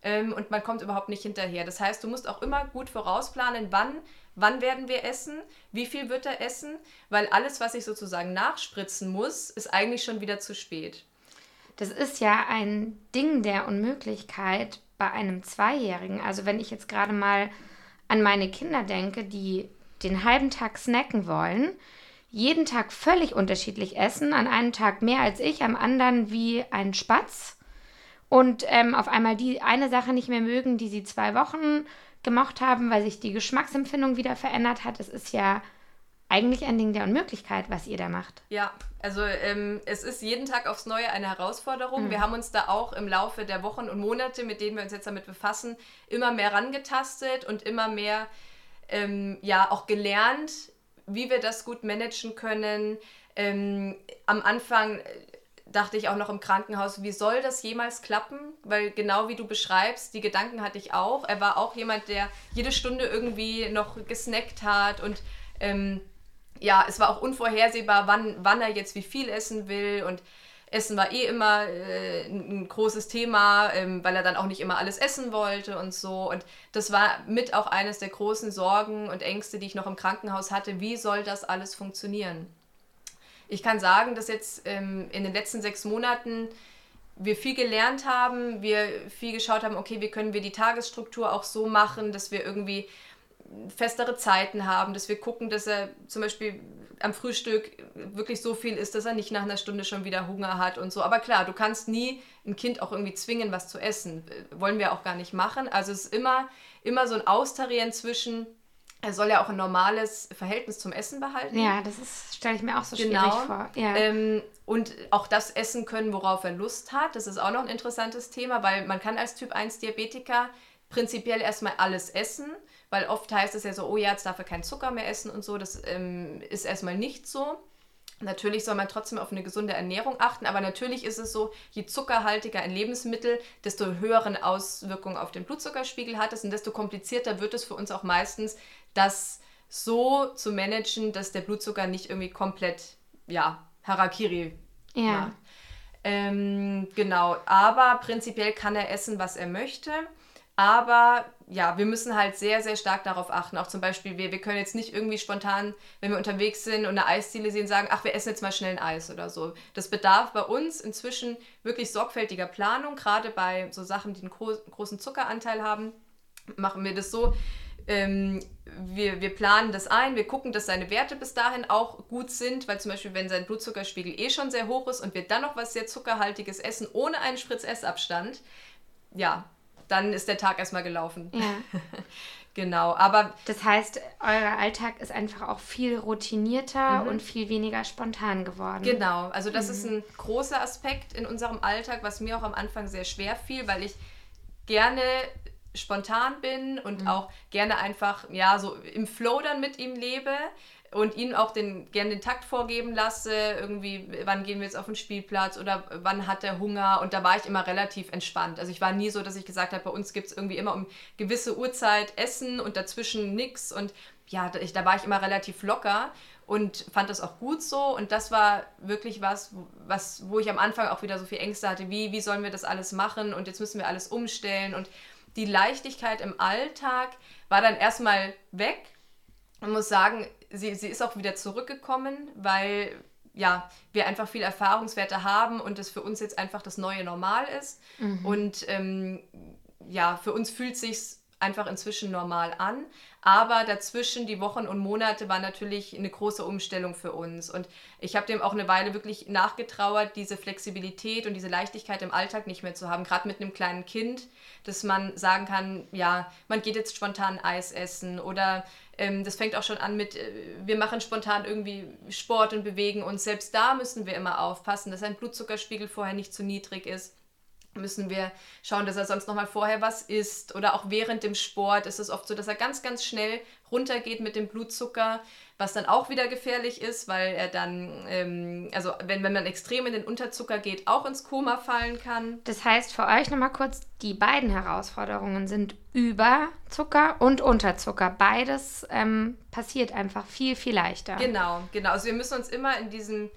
ähm, und man kommt überhaupt nicht hinterher. Das heißt, du musst auch immer gut vorausplanen, wann, wann werden wir essen, wie viel wird er essen, weil alles, was ich sozusagen nachspritzen muss, ist eigentlich schon wieder zu spät. Das ist ja ein Ding der Unmöglichkeit bei einem Zweijährigen. Also wenn ich jetzt gerade mal an meine Kinder denke, die den halben Tag snacken wollen, jeden Tag völlig unterschiedlich essen, an einem Tag mehr als ich, am anderen wie ein Spatz und ähm, auf einmal die eine Sache nicht mehr mögen, die sie zwei Wochen gemocht haben, weil sich die Geschmacksempfindung wieder verändert hat. Es ist ja eigentlich ein Ding der Unmöglichkeit, was ihr da macht. Ja, also ähm, es ist jeden Tag aufs Neue eine Herausforderung. Mhm. Wir haben uns da auch im Laufe der Wochen und Monate, mit denen wir uns jetzt damit befassen, immer mehr rangetastet und immer mehr ähm, ja auch gelernt, wie wir das gut managen können. Ähm, am Anfang dachte ich auch noch im Krankenhaus, wie soll das jemals klappen? Weil genau wie du beschreibst, die Gedanken hatte ich auch. Er war auch jemand, der jede Stunde irgendwie noch gesnackt hat und ähm, ja, es war auch unvorhersehbar, wann, wann er jetzt wie viel essen will und Essen war eh immer äh, ein großes Thema, ähm, weil er dann auch nicht immer alles essen wollte und so. Und das war mit auch eines der großen Sorgen und Ängste, die ich noch im Krankenhaus hatte. Wie soll das alles funktionieren? Ich kann sagen, dass jetzt ähm, in den letzten sechs Monaten wir viel gelernt haben, wir viel geschaut haben, okay, wie können wir die Tagesstruktur auch so machen, dass wir irgendwie festere Zeiten haben, dass wir gucken, dass er zum Beispiel am Frühstück wirklich so viel isst, dass er nicht nach einer Stunde schon wieder Hunger hat und so. Aber klar, du kannst nie ein Kind auch irgendwie zwingen, was zu essen. Wollen wir auch gar nicht machen. Also es ist immer, immer so ein Austarieren zwischen, er soll ja auch ein normales Verhältnis zum Essen behalten. Ja, das stelle ich mir auch so genau. schwierig vor. Ja. Ähm, und auch das essen können, worauf er Lust hat. Das ist auch noch ein interessantes Thema, weil man kann als Typ 1 Diabetiker prinzipiell erstmal alles essen, weil oft heißt es ja so, oh ja, jetzt darf er keinen Zucker mehr essen und so. Das ähm, ist erstmal nicht so. Natürlich soll man trotzdem auf eine gesunde Ernährung achten, aber natürlich ist es so, je zuckerhaltiger ein Lebensmittel, desto höheren Auswirkungen auf den Blutzuckerspiegel hat es und desto komplizierter wird es für uns auch meistens, das so zu managen, dass der Blutzucker nicht irgendwie komplett, ja, Harakiri ja. macht. Ähm, genau, aber prinzipiell kann er essen, was er möchte. Aber ja, wir müssen halt sehr, sehr stark darauf achten. Auch zum Beispiel, wir, wir können jetzt nicht irgendwie spontan, wenn wir unterwegs sind und eine Eisdiele sehen, sagen, ach, wir essen jetzt mal schnell ein Eis oder so. Das bedarf bei uns inzwischen wirklich sorgfältiger Planung. Gerade bei so Sachen, die einen großen Zuckeranteil haben, machen wir das so. Ähm, wir, wir planen das ein, wir gucken, dass seine Werte bis dahin auch gut sind, weil zum Beispiel, wenn sein Blutzuckerspiegel eh schon sehr hoch ist und wir dann noch was sehr Zuckerhaltiges essen, ohne einen Spritz-Essabstand, ja, dann ist der Tag erstmal gelaufen. Ja. <laughs> genau, aber. Das heißt, euer Alltag ist einfach auch viel routinierter mhm. und viel weniger spontan geworden. Genau, also das mhm. ist ein großer Aspekt in unserem Alltag, was mir auch am Anfang sehr schwer fiel, weil ich gerne spontan bin und mhm. auch gerne einfach ja so im Flow dann mit ihm lebe und ihnen auch den, gerne den Takt vorgeben lasse, irgendwie, wann gehen wir jetzt auf den Spielplatz oder wann hat er Hunger? Und da war ich immer relativ entspannt. Also ich war nie so, dass ich gesagt habe, bei uns gibt es irgendwie immer um gewisse Uhrzeit Essen und dazwischen nichts und ja, da, ich, da war ich immer relativ locker und fand das auch gut so. Und das war wirklich was, was, wo ich am Anfang auch wieder so viel Ängste hatte, wie, wie sollen wir das alles machen? Und jetzt müssen wir alles umstellen. Und die Leichtigkeit im Alltag war dann erstmal weg. Man muss sagen, sie, sie ist auch wieder zurückgekommen, weil ja, wir einfach viel Erfahrungswerte haben und es für uns jetzt einfach das neue Normal ist. Mhm. Und ähm, ja, für uns fühlt sich einfach inzwischen normal an. Aber dazwischen, die Wochen und Monate, war natürlich eine große Umstellung für uns. Und ich habe dem auch eine Weile wirklich nachgetrauert, diese Flexibilität und diese Leichtigkeit im Alltag nicht mehr zu haben. Gerade mit einem kleinen Kind, dass man sagen kann, ja, man geht jetzt spontan Eis essen oder ähm, das fängt auch schon an mit, äh, wir machen spontan irgendwie Sport und bewegen uns. Selbst da müssen wir immer aufpassen, dass ein Blutzuckerspiegel vorher nicht zu niedrig ist müssen wir schauen, dass er sonst noch mal vorher was isst oder auch während dem Sport ist es oft so, dass er ganz, ganz schnell runtergeht mit dem Blutzucker, was dann auch wieder gefährlich ist, weil er dann, ähm, also wenn, wenn man extrem in den Unterzucker geht, auch ins Koma fallen kann. Das heißt für euch nochmal kurz, die beiden Herausforderungen sind Überzucker und Unterzucker. Beides ähm, passiert einfach viel, viel leichter. Genau, genau. Also wir müssen uns immer in diesem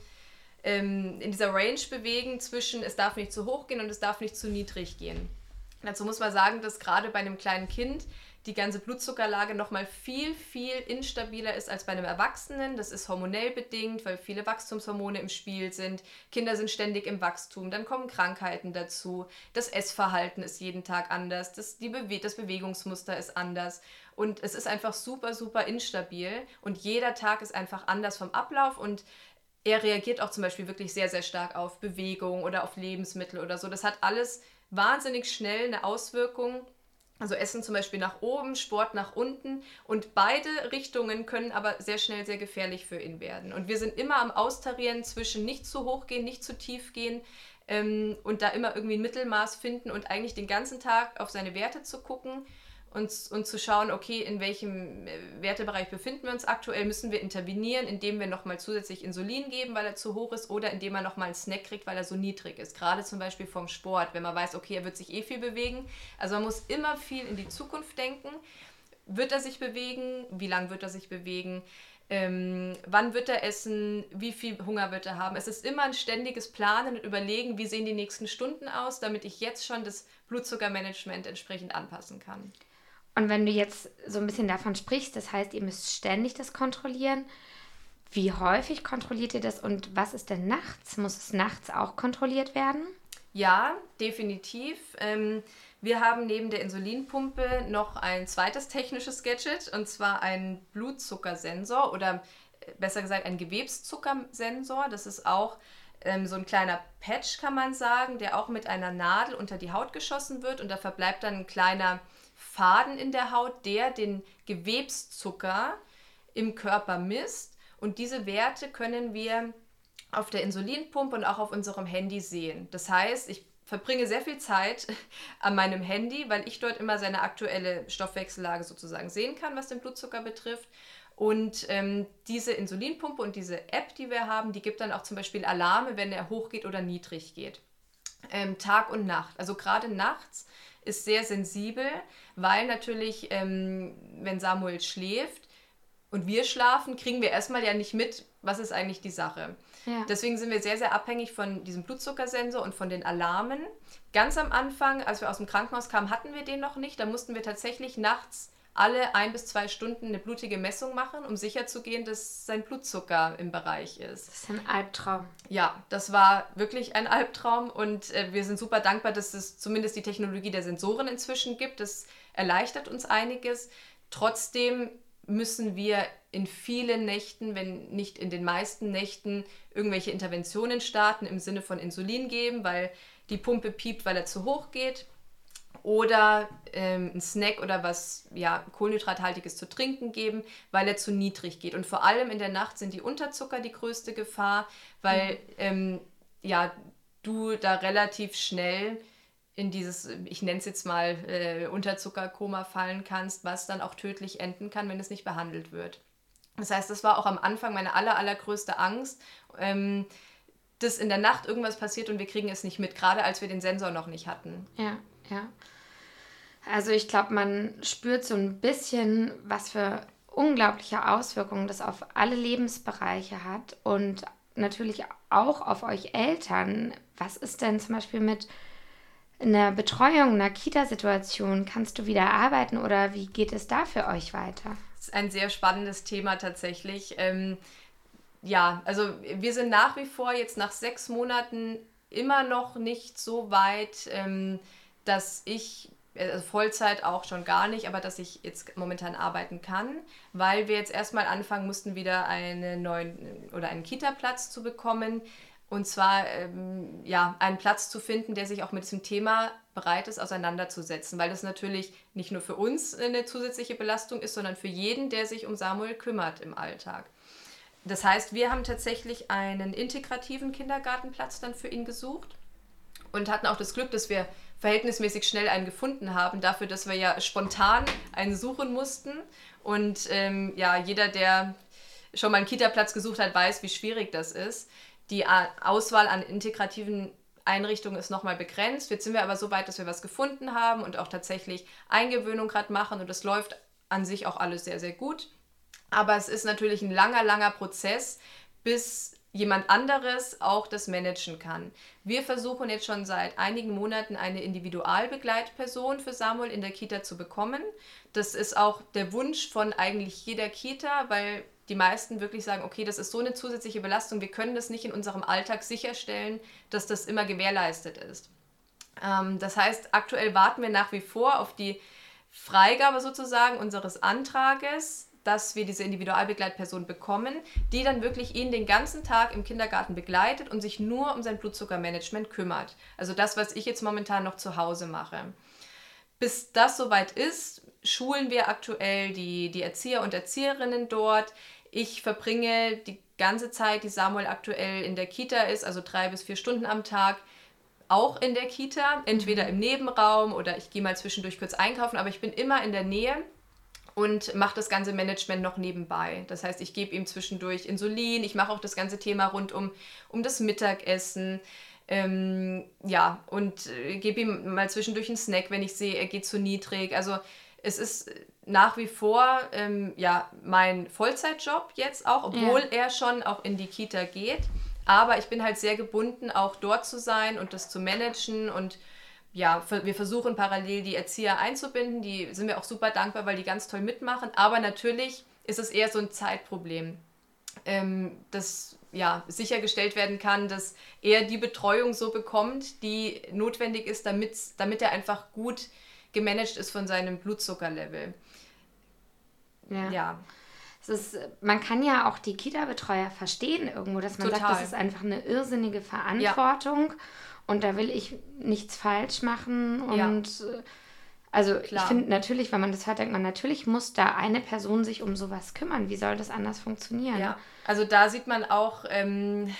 ähm, in dieser Range bewegen zwischen es darf nicht zu hoch gehen und es darf nicht zu niedrig gehen. Dazu muss man sagen, dass gerade bei einem kleinen Kind die ganze Blutzuckerlage noch mal viel, viel instabiler ist als bei einem Erwachsenen. Das ist hormonell bedingt, weil viele Wachstumshormone im Spiel sind. Kinder sind ständig im Wachstum, dann kommen Krankheiten dazu. Das Essverhalten ist jeden Tag anders, das, die Bewe das Bewegungsmuster ist anders. Und es ist einfach super, super instabil und jeder Tag ist einfach anders vom Ablauf und er reagiert auch zum Beispiel wirklich sehr, sehr stark auf Bewegung oder auf Lebensmittel oder so. Das hat alles wahnsinnig schnell eine Auswirkung. Also Essen zum Beispiel nach oben, Sport nach unten und beide Richtungen können aber sehr schnell sehr gefährlich für ihn werden. Und wir sind immer am Austarieren zwischen nicht zu hoch gehen, nicht zu tief gehen ähm, und da immer irgendwie ein Mittelmaß finden und eigentlich den ganzen Tag auf seine Werte zu gucken und, und zu schauen, okay, in welchem äh, Wertebereich befinden wir uns aktuell, müssen wir intervenieren, indem wir nochmal zusätzlich Insulin geben, weil er zu hoch ist, oder indem er nochmal einen Snack kriegt, weil er so niedrig ist. Gerade zum Beispiel vom Sport, wenn man weiß, okay, er wird sich eh viel bewegen. Also man muss immer viel in die Zukunft denken. Wird er sich bewegen? Wie lange wird er sich bewegen? Ähm, wann wird er essen, wie viel Hunger wird er haben. Es ist immer ein ständiges Planen und Überlegen, wie sehen die nächsten Stunden aus, damit ich jetzt schon das Blutzuckermanagement entsprechend anpassen kann. Und wenn du jetzt so ein bisschen davon sprichst, das heißt, ihr müsst ständig das kontrollieren. Wie häufig kontrolliert ihr das und was ist denn nachts? Muss es nachts auch kontrolliert werden? Ja, definitiv. Ähm, wir haben neben der Insulinpumpe noch ein zweites technisches Gadget und zwar einen Blutzuckersensor oder äh, besser gesagt ein Gewebszuckersensor. Das ist auch ähm, so ein kleiner Patch, kann man sagen, der auch mit einer Nadel unter die Haut geschossen wird und da verbleibt dann ein kleiner Faden in der Haut, der den Gewebszucker im Körper misst. Und diese Werte können wir auf der Insulinpumpe und auch auf unserem Handy sehen. Das heißt, ich verbringe sehr viel Zeit <laughs> an meinem Handy, weil ich dort immer seine aktuelle Stoffwechsellage sozusagen sehen kann, was den Blutzucker betrifft. Und ähm, diese Insulinpumpe und diese App, die wir haben, die gibt dann auch zum Beispiel Alarme, wenn er hochgeht oder niedrig geht. Ähm, Tag und Nacht. Also gerade nachts ist sehr sensibel, weil natürlich, ähm, wenn Samuel schläft und wir schlafen, kriegen wir erstmal ja nicht mit, was ist eigentlich die Sache. Ja. Deswegen sind wir sehr, sehr abhängig von diesem Blutzuckersensor und von den Alarmen. Ganz am Anfang, als wir aus dem Krankenhaus kamen, hatten wir den noch nicht. Da mussten wir tatsächlich nachts alle ein bis zwei Stunden eine blutige Messung machen, um sicherzugehen, dass sein Blutzucker im Bereich ist. Das ist ein Albtraum. Ja, das war wirklich ein Albtraum und äh, wir sind super dankbar, dass es zumindest die Technologie der Sensoren inzwischen gibt. Das erleichtert uns einiges. Trotzdem müssen wir in vielen Nächten, wenn nicht in den meisten Nächten, irgendwelche Interventionen starten im Sinne von Insulin geben, weil die Pumpe piept, weil er zu hoch geht oder ähm, ein Snack oder was ja, Kohlenhydrathaltiges zu trinken geben, weil er zu niedrig geht. Und vor allem in der Nacht sind die Unterzucker die größte Gefahr, weil ähm, ja, du da relativ schnell in dieses, ich nenne es jetzt mal, äh, Unterzuckerkoma fallen kannst, was dann auch tödlich enden kann, wenn es nicht behandelt wird. Das heißt, das war auch am Anfang meine aller, allergrößte Angst. Ähm, dass in der Nacht irgendwas passiert und wir kriegen es nicht mit, gerade als wir den Sensor noch nicht hatten. Ja, ja. Also ich glaube, man spürt so ein bisschen, was für unglaubliche Auswirkungen das auf alle Lebensbereiche hat und natürlich auch auf euch Eltern. Was ist denn zum Beispiel mit einer Betreuung, einer Kita-Situation? Kannst du wieder arbeiten oder wie geht es da für euch weiter? Das ist ein sehr spannendes Thema tatsächlich. Ähm, ja, also wir sind nach wie vor jetzt nach sechs Monaten immer noch nicht so weit, ähm, dass ich also Vollzeit auch schon gar nicht, aber dass ich jetzt momentan arbeiten kann, weil wir jetzt erstmal anfangen mussten, wieder einen neuen oder einen Kita-Platz zu bekommen. Und zwar ähm, ja, einen Platz zu finden, der sich auch mit diesem Thema bereit ist, auseinanderzusetzen, weil das natürlich nicht nur für uns eine zusätzliche Belastung ist, sondern für jeden, der sich um Samuel kümmert im Alltag. Das heißt, wir haben tatsächlich einen integrativen Kindergartenplatz dann für ihn gesucht und hatten auch das Glück, dass wir verhältnismäßig schnell einen gefunden haben, dafür, dass wir ja spontan einen suchen mussten. Und ähm, ja, jeder, der schon mal einen Kita-Platz gesucht hat, weiß, wie schwierig das ist. Die Auswahl an integrativen Einrichtungen ist nochmal begrenzt. Jetzt sind wir aber so weit, dass wir was gefunden haben und auch tatsächlich Eingewöhnung gerade machen und es läuft an sich auch alles sehr, sehr gut. Aber es ist natürlich ein langer, langer Prozess, bis jemand anderes auch das managen kann. Wir versuchen jetzt schon seit einigen Monaten eine Individualbegleitperson für Samuel in der Kita zu bekommen. Das ist auch der Wunsch von eigentlich jeder Kita, weil die meisten wirklich sagen, okay, das ist so eine zusätzliche Belastung, wir können das nicht in unserem Alltag sicherstellen, dass das immer gewährleistet ist. Ähm, das heißt, aktuell warten wir nach wie vor auf die Freigabe sozusagen unseres Antrages dass wir diese Individualbegleitperson bekommen, die dann wirklich ihn den ganzen Tag im Kindergarten begleitet und sich nur um sein Blutzuckermanagement kümmert. Also das, was ich jetzt momentan noch zu Hause mache. Bis das soweit ist, schulen wir aktuell die, die Erzieher und Erzieherinnen dort. Ich verbringe die ganze Zeit, die Samuel aktuell in der Kita ist, also drei bis vier Stunden am Tag, auch in der Kita, entweder mhm. im Nebenraum oder ich gehe mal zwischendurch kurz einkaufen, aber ich bin immer in der Nähe und mache das ganze Management noch nebenbei. Das heißt, ich gebe ihm zwischendurch Insulin, ich mache auch das ganze Thema rund um, um das Mittagessen. Ähm, ja, und äh, gebe ihm mal zwischendurch einen Snack, wenn ich sehe, er geht zu niedrig. Also es ist nach wie vor ähm, ja, mein Vollzeitjob jetzt auch, obwohl ja. er schon auch in die Kita geht. Aber ich bin halt sehr gebunden, auch dort zu sein und das zu managen und ja, wir versuchen parallel die Erzieher einzubinden. Die sind wir auch super dankbar, weil die ganz toll mitmachen. Aber natürlich ist es eher so ein Zeitproblem, ähm, dass ja, sichergestellt werden kann, dass er die Betreuung so bekommt, die notwendig ist, damit, damit er einfach gut gemanagt ist von seinem Blutzuckerlevel. Ja. ja. Ist, man kann ja auch die Kita-Betreuer verstehen irgendwo, dass man Total. sagt, das ist einfach eine irrsinnige Verantwortung. Ja und da will ich nichts falsch machen und ja. Äh, also Klar. ich finde natürlich, wenn man das hört, denkt man, natürlich muss da eine Person sich um sowas kümmern. Wie soll das anders funktionieren? Ja, also da sieht man auch, ähm,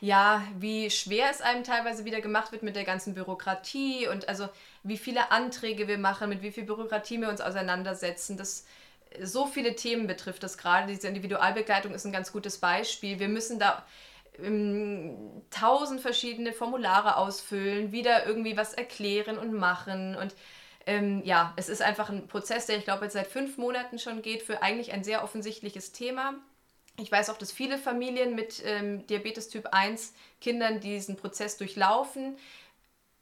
ja, wie schwer es einem teilweise wieder gemacht wird mit der ganzen Bürokratie und also wie viele Anträge wir machen, mit wie viel Bürokratie wir uns auseinandersetzen. Das so viele Themen betrifft das gerade. Diese Individualbegleitung ist ein ganz gutes Beispiel. Wir müssen da ähm, tausend verschiedene Formulare ausfüllen, wieder irgendwie was erklären und machen. Und ähm, ja, es ist einfach ein Prozess, der ich glaube jetzt seit fünf Monaten schon geht, für eigentlich ein sehr offensichtliches Thema. Ich weiß auch, dass viele Familien mit ähm, Diabetes Typ 1 Kindern diesen Prozess durchlaufen.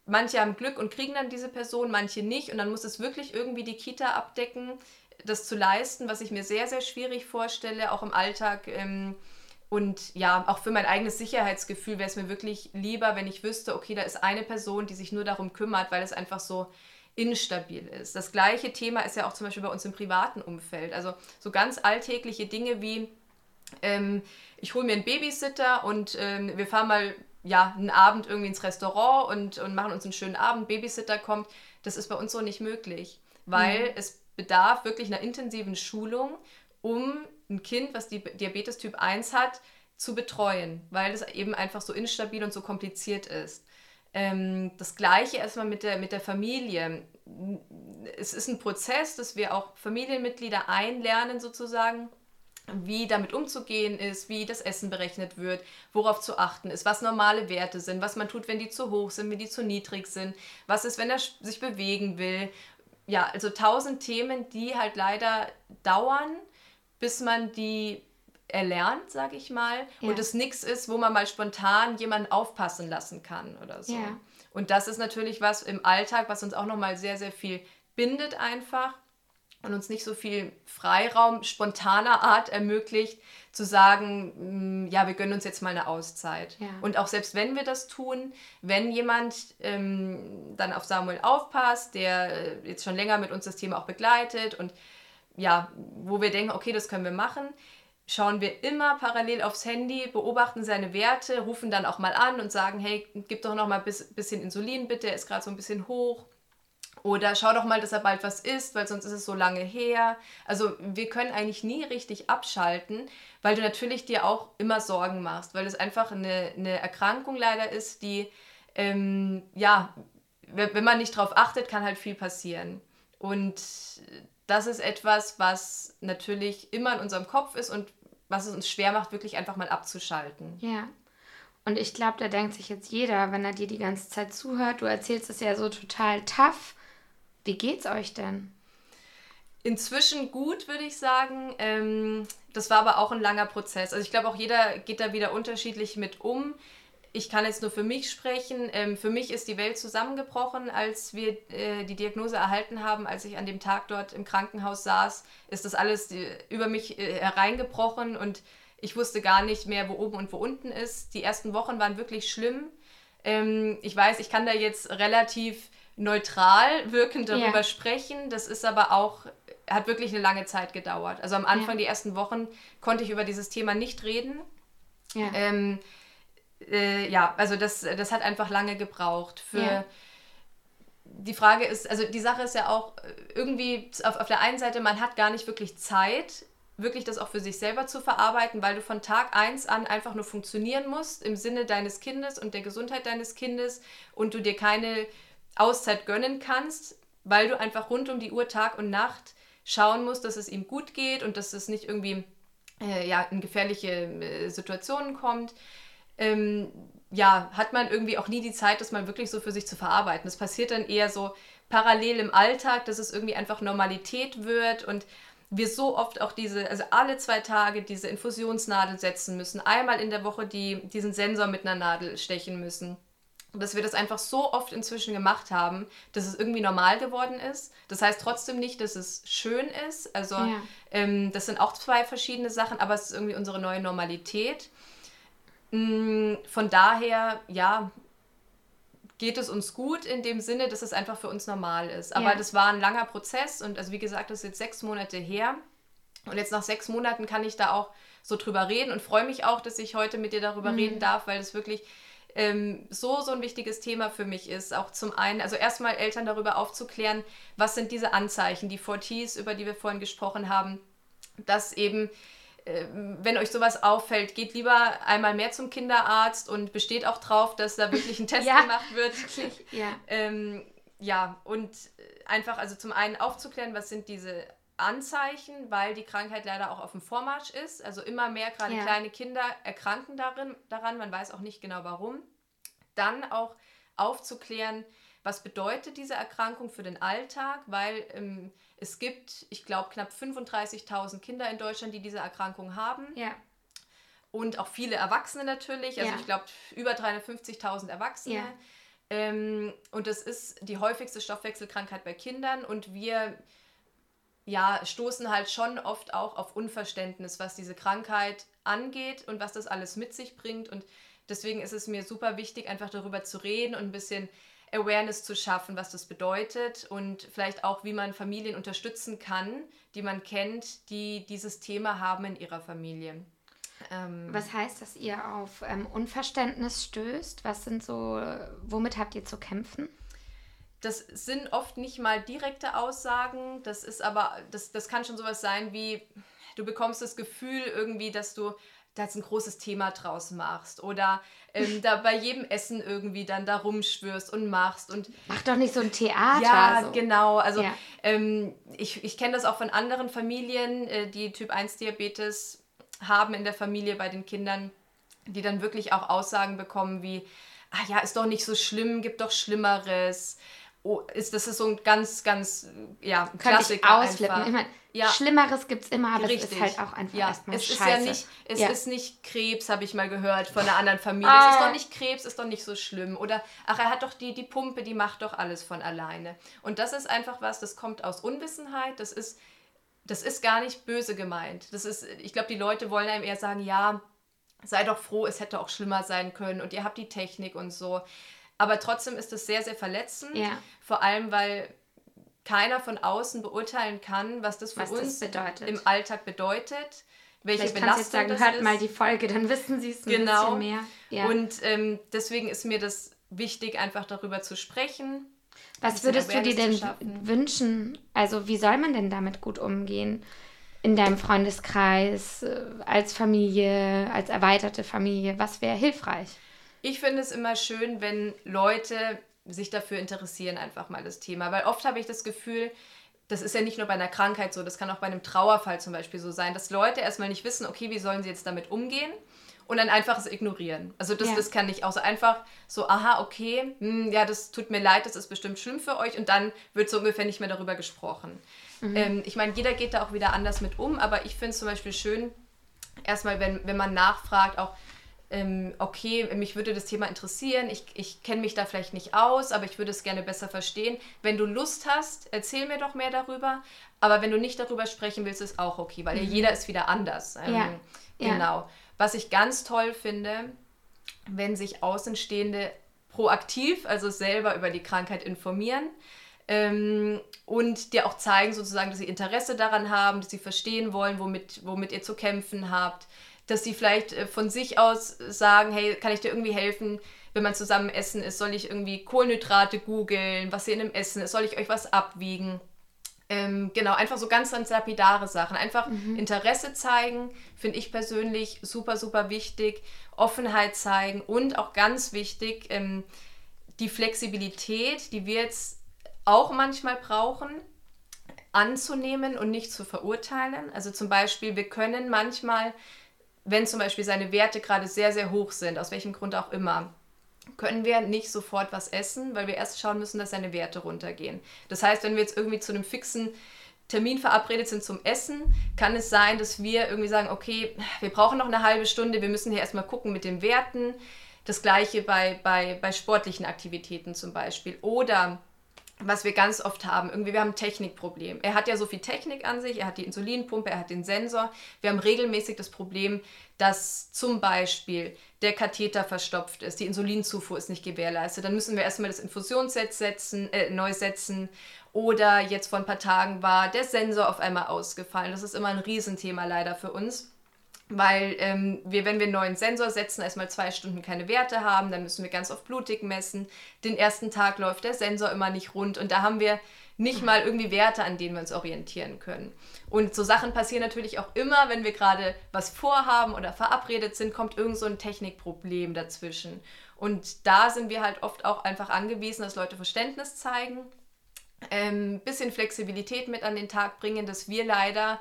Manche haben Glück und kriegen dann diese Person, manche nicht. Und dann muss es wirklich irgendwie die Kita abdecken, das zu leisten, was ich mir sehr, sehr schwierig vorstelle, auch im Alltag. Ähm, und ja, auch für mein eigenes Sicherheitsgefühl wäre es mir wirklich lieber, wenn ich wüsste, okay, da ist eine Person, die sich nur darum kümmert, weil es einfach so instabil ist. Das gleiche Thema ist ja auch zum Beispiel bei uns im privaten Umfeld. Also so ganz alltägliche Dinge wie, ähm, ich hole mir einen Babysitter und ähm, wir fahren mal ja, einen Abend irgendwie ins Restaurant und, und machen uns einen schönen Abend, Babysitter kommt. Das ist bei uns so nicht möglich, weil mhm. es bedarf wirklich einer intensiven Schulung, um ein Kind, was die Diabetes Typ 1 hat, zu betreuen, weil es eben einfach so instabil und so kompliziert ist. Ähm, das gleiche erstmal mit der, mit der Familie. Es ist ein Prozess, dass wir auch Familienmitglieder einlernen sozusagen, wie damit umzugehen ist, wie das Essen berechnet wird, worauf zu achten ist, was normale Werte sind, was man tut, wenn die zu hoch sind, wenn die zu niedrig sind, was ist, wenn er sich bewegen will. Ja, also tausend Themen, die halt leider dauern bis man die erlernt, sage ich mal, ja. und es nichts ist, wo man mal spontan jemanden aufpassen lassen kann oder so. Ja. Und das ist natürlich was im Alltag, was uns auch nochmal sehr, sehr viel bindet einfach und uns nicht so viel Freiraum spontaner Art ermöglicht, zu sagen, mm, ja, wir gönnen uns jetzt mal eine Auszeit. Ja. Und auch selbst wenn wir das tun, wenn jemand ähm, dann auf Samuel aufpasst, der äh, jetzt schon länger mit uns das Thema auch begleitet und ja, wo wir denken, okay, das können wir machen, schauen wir immer parallel aufs Handy, beobachten seine Werte, rufen dann auch mal an und sagen, hey, gib doch noch mal ein bisschen Insulin bitte, er ist gerade so ein bisschen hoch. Oder schau doch mal, dass er bald was isst, weil sonst ist es so lange her. Also wir können eigentlich nie richtig abschalten, weil du natürlich dir auch immer Sorgen machst, weil es einfach eine, eine Erkrankung leider ist, die ähm, ja, wenn man nicht drauf achtet, kann halt viel passieren. Und das ist etwas, was natürlich immer in unserem Kopf ist und was es uns schwer macht, wirklich einfach mal abzuschalten. Ja. Und ich glaube, da denkt sich jetzt jeder, wenn er dir die ganze Zeit zuhört, du erzählst es ja so total tough. Wie geht's euch denn? Inzwischen gut, würde ich sagen. Ähm, das war aber auch ein langer Prozess. Also ich glaube, auch jeder geht da wieder unterschiedlich mit um ich kann jetzt nur für mich sprechen. Ähm, für mich ist die Welt zusammengebrochen, als wir äh, die Diagnose erhalten haben. Als ich an dem Tag dort im Krankenhaus saß, ist das alles äh, über mich äh, hereingebrochen und ich wusste gar nicht mehr, wo oben und wo unten ist. Die ersten Wochen waren wirklich schlimm. Ähm, ich weiß, ich kann da jetzt relativ neutral wirkend darüber yeah. sprechen. Das ist aber auch, hat wirklich eine lange Zeit gedauert. Also am Anfang, yeah. die ersten Wochen, konnte ich über dieses Thema nicht reden. Yeah. Ähm, äh, ja, also das, das hat einfach lange gebraucht. Für ja. die Frage ist, also die Sache ist ja auch äh, irgendwie auf, auf der einen Seite, man hat gar nicht wirklich Zeit, wirklich das auch für sich selber zu verarbeiten, weil du von Tag 1 an einfach nur funktionieren musst im Sinne deines Kindes und der Gesundheit deines Kindes und du dir keine Auszeit gönnen kannst, weil du einfach rund um die Uhr Tag und Nacht schauen musst, dass es ihm gut geht und dass es nicht irgendwie äh, ja, in gefährliche äh, Situationen kommt ähm, ja, hat man irgendwie auch nie die Zeit, das mal wirklich so für sich zu verarbeiten. Das passiert dann eher so parallel im Alltag, dass es irgendwie einfach Normalität wird und wir so oft auch diese, also alle zwei Tage diese Infusionsnadel setzen müssen, einmal in der Woche die, diesen Sensor mit einer Nadel stechen müssen. Und dass wir das einfach so oft inzwischen gemacht haben, dass es irgendwie normal geworden ist. Das heißt trotzdem nicht, dass es schön ist. Also ja. ähm, das sind auch zwei verschiedene Sachen, aber es ist irgendwie unsere neue Normalität. Mm, von daher, ja, geht es uns gut in dem Sinne, dass es einfach für uns normal ist. Aber ja. das war ein langer Prozess und also wie gesagt, das ist jetzt sechs Monate her. Und jetzt nach sechs Monaten kann ich da auch so drüber reden und freue mich auch, dass ich heute mit dir darüber mhm. reden darf, weil es wirklich ähm, so, so ein wichtiges Thema für mich ist. Auch zum einen, also erstmal Eltern darüber aufzuklären, was sind diese Anzeichen, die 4Ts, über die wir vorhin gesprochen haben, dass eben wenn euch sowas auffällt, geht lieber einmal mehr zum Kinderarzt und besteht auch drauf, dass da wirklich ein <laughs> Test ja, gemacht wird. Ja. Ähm, ja, und einfach also zum einen aufzuklären, was sind diese Anzeichen, weil die Krankheit leider auch auf dem Vormarsch ist. Also immer mehr gerade ja. kleine Kinder erkranken darin, daran, man weiß auch nicht genau warum. Dann auch aufzuklären, was bedeutet diese Erkrankung für den Alltag, weil ähm, es gibt, ich glaube, knapp 35.000 Kinder in Deutschland, die diese Erkrankung haben. Ja. Und auch viele Erwachsene natürlich. Also ja. ich glaube, über 350.000 Erwachsene. Ja. Ähm, und das ist die häufigste Stoffwechselkrankheit bei Kindern. Und wir ja, stoßen halt schon oft auch auf Unverständnis, was diese Krankheit angeht und was das alles mit sich bringt. Und deswegen ist es mir super wichtig, einfach darüber zu reden und ein bisschen Awareness zu schaffen, was das bedeutet und vielleicht auch, wie man Familien unterstützen kann, die man kennt, die dieses Thema haben in ihrer Familie. Ähm, was heißt, dass ihr auf ähm, Unverständnis stößt? Was sind so, womit habt ihr zu kämpfen? Das sind oft nicht mal direkte Aussagen, das ist aber, das, das kann schon sowas sein wie, du bekommst das Gefühl irgendwie, dass du da jetzt ein großes Thema draus machst oder ähm, da bei jedem Essen irgendwie dann da rumschwörst und machst und mach doch nicht so ein Theater. Ja, so. genau. Also ja. ähm, ich, ich kenne das auch von anderen Familien, äh, die Typ 1 Diabetes haben in der Familie bei den Kindern, die dann wirklich auch Aussagen bekommen wie, ah ja, ist doch nicht so schlimm, gibt doch Schlimmeres oh, ist, das ist so ein ganz, ganz, ja, Klassiker ausflippen. Ich meine, ja. Schlimmeres gibt es immer, aber Richtig. es ist halt auch einfach ja. erstmal es scheiße. Ist ja nicht, es ja. ist nicht Krebs, habe ich mal gehört von einer anderen Familie. Ah. Es ist doch nicht Krebs, ist doch nicht so schlimm. Oder, ach, er hat doch die, die Pumpe, die macht doch alles von alleine. Und das ist einfach was, das kommt aus Unwissenheit, das ist, das ist gar nicht böse gemeint. Das ist, ich glaube, die Leute wollen einem eher sagen, ja, sei doch froh, es hätte auch schlimmer sein können und ihr habt die Technik und so. Aber trotzdem ist es sehr, sehr verletzend. Ja. Vor allem, weil keiner von außen beurteilen kann, was das für was uns das im Alltag bedeutet. Welche Vielleicht Belastung jetzt sagen, hört ist. mal die Folge, dann wissen Sie es ein genau. bisschen mehr. Ja. Und ähm, deswegen ist mir das wichtig, einfach darüber zu sprechen. Was würdest du dir denn wünschen? Also wie soll man denn damit gut umgehen? In deinem Freundeskreis, äh, als Familie, als erweiterte Familie? Was wäre hilfreich? Ich finde es immer schön, wenn Leute sich dafür interessieren, einfach mal das Thema. Weil oft habe ich das Gefühl, das ist ja nicht nur bei einer Krankheit so, das kann auch bei einem Trauerfall zum Beispiel so sein, dass Leute erstmal nicht wissen, okay, wie sollen sie jetzt damit umgehen und dann einfach es ignorieren. Also das, ja. das kann ich auch so einfach so, aha, okay, hm, ja, das tut mir leid, das ist bestimmt schlimm für euch und dann wird so ungefähr nicht mehr darüber gesprochen. Mhm. Ähm, ich meine, jeder geht da auch wieder anders mit um, aber ich finde es zum Beispiel schön, erstmal, wenn, wenn man nachfragt, auch, ähm, okay, mich würde das Thema interessieren, ich, ich kenne mich da vielleicht nicht aus, aber ich würde es gerne besser verstehen. Wenn du Lust hast, erzähl mir doch mehr darüber. Aber wenn du nicht darüber sprechen willst, ist auch okay, weil mhm. jeder ist wieder anders. Ähm, ja. Genau. Ja. Was ich ganz toll finde, wenn sich Außenstehende proaktiv, also selber über die Krankheit informieren ähm, und dir auch zeigen sozusagen, dass sie Interesse daran haben, dass sie verstehen wollen, womit, womit ihr zu kämpfen habt dass sie vielleicht äh, von sich aus sagen, hey, kann ich dir irgendwie helfen, wenn man zusammen essen ist, soll ich irgendwie Kohlenhydrate googeln, was hier in dem Essen ist, soll ich euch was abwiegen? Ähm, genau, einfach so ganz, ganz lapidare Sachen. Einfach mhm. Interesse zeigen, finde ich persönlich super, super wichtig. Offenheit zeigen und auch ganz wichtig, ähm, die Flexibilität, die wir jetzt auch manchmal brauchen, anzunehmen und nicht zu verurteilen. Also zum Beispiel, wir können manchmal wenn zum Beispiel seine Werte gerade sehr, sehr hoch sind, aus welchem Grund auch immer, können wir nicht sofort was essen, weil wir erst schauen müssen, dass seine Werte runtergehen. Das heißt, wenn wir jetzt irgendwie zu einem fixen Termin verabredet sind zum Essen, kann es sein, dass wir irgendwie sagen, okay, wir brauchen noch eine halbe Stunde, wir müssen hier erstmal gucken mit den Werten. Das gleiche bei, bei, bei sportlichen Aktivitäten zum Beispiel. Oder was wir ganz oft haben. Irgendwie, wir haben ein Technikproblem. Er hat ja so viel Technik an sich, er hat die Insulinpumpe, er hat den Sensor. Wir haben regelmäßig das Problem, dass zum Beispiel der Katheter verstopft ist, die Insulinzufuhr ist nicht gewährleistet. Dann müssen wir erstmal das Infusionsset setzen, äh, neu setzen. Oder jetzt vor ein paar Tagen war der Sensor auf einmal ausgefallen. Das ist immer ein Riesenthema leider für uns weil ähm, wir, wenn wir einen neuen Sensor setzen, erstmal zwei Stunden keine Werte haben, dann müssen wir ganz oft Blutig messen. Den ersten Tag läuft der Sensor immer nicht rund und da haben wir nicht mal irgendwie Werte, an denen wir uns orientieren können. Und so Sachen passieren natürlich auch immer, wenn wir gerade was vorhaben oder verabredet sind, kommt irgend so ein Technikproblem dazwischen. Und da sind wir halt oft auch einfach angewiesen, dass Leute Verständnis zeigen, ein ähm, bisschen Flexibilität mit an den Tag bringen, dass wir leider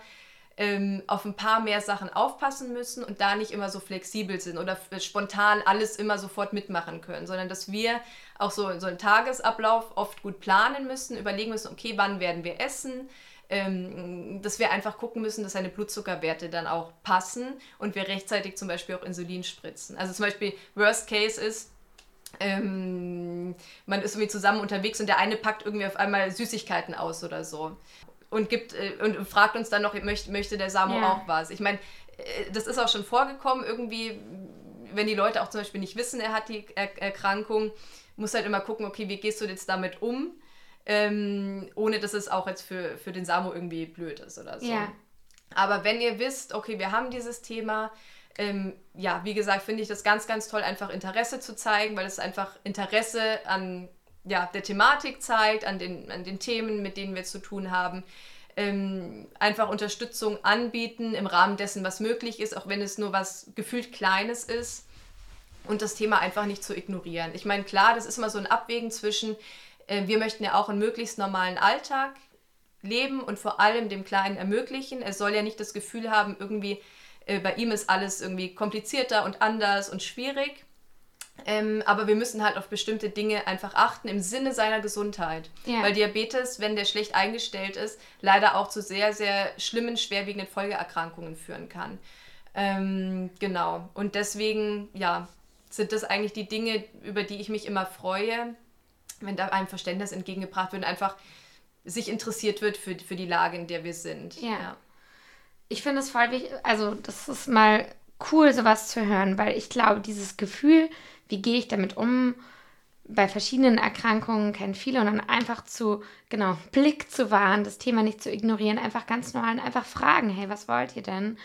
ähm, auf ein paar mehr Sachen aufpassen müssen und da nicht immer so flexibel sind oder spontan alles immer sofort mitmachen können, sondern dass wir auch so, so einen Tagesablauf oft gut planen müssen, überlegen müssen, okay, wann werden wir essen, ähm, dass wir einfach gucken müssen, dass seine Blutzuckerwerte dann auch passen und wir rechtzeitig zum Beispiel auch Insulin spritzen. Also zum Beispiel Worst Case ist, ähm, man ist irgendwie zusammen unterwegs und der eine packt irgendwie auf einmal Süßigkeiten aus oder so und gibt äh, und fragt uns dann noch, möchte, möchte der Samo ja. auch was. Ich meine, äh, das ist auch schon vorgekommen, irgendwie, wenn die Leute auch zum Beispiel nicht wissen, er hat die er Erkrankung, muss halt immer gucken, okay, wie gehst du jetzt damit um, ähm, ohne dass es auch jetzt für, für den Samo irgendwie blöd ist oder so. Ja. Aber wenn ihr wisst, okay, wir haben dieses Thema, ähm, ja, wie gesagt, finde ich das ganz, ganz toll, einfach Interesse zu zeigen, weil es einfach Interesse an ja, der Thematik zeigt, an den, an den Themen, mit denen wir zu tun haben. Ähm, einfach Unterstützung anbieten im Rahmen dessen, was möglich ist, auch wenn es nur was gefühlt Kleines ist. Und das Thema einfach nicht zu ignorieren. Ich meine, klar, das ist immer so ein Abwägen zwischen, äh, wir möchten ja auch einen möglichst normalen Alltag leben und vor allem dem Kleinen ermöglichen. Er soll ja nicht das Gefühl haben, irgendwie äh, bei ihm ist alles irgendwie komplizierter und anders und schwierig. Ähm, aber wir müssen halt auf bestimmte Dinge einfach achten im Sinne seiner Gesundheit. Ja. Weil Diabetes, wenn der schlecht eingestellt ist, leider auch zu sehr, sehr schlimmen, schwerwiegenden Folgeerkrankungen führen kann. Ähm, genau. Und deswegen, ja, sind das eigentlich die Dinge, über die ich mich immer freue, wenn da einem Verständnis entgegengebracht wird und einfach sich interessiert wird für, für die Lage, in der wir sind. Ja. ja. Ich finde es voll wichtig, also das ist mal cool, sowas zu hören, weil ich glaube, dieses Gefühl, wie gehe ich damit um? Bei verschiedenen Erkrankungen kennen viele und dann einfach zu, genau, Blick zu wahren, das Thema nicht zu ignorieren, einfach ganz normal und einfach fragen, hey, was wollt ihr denn?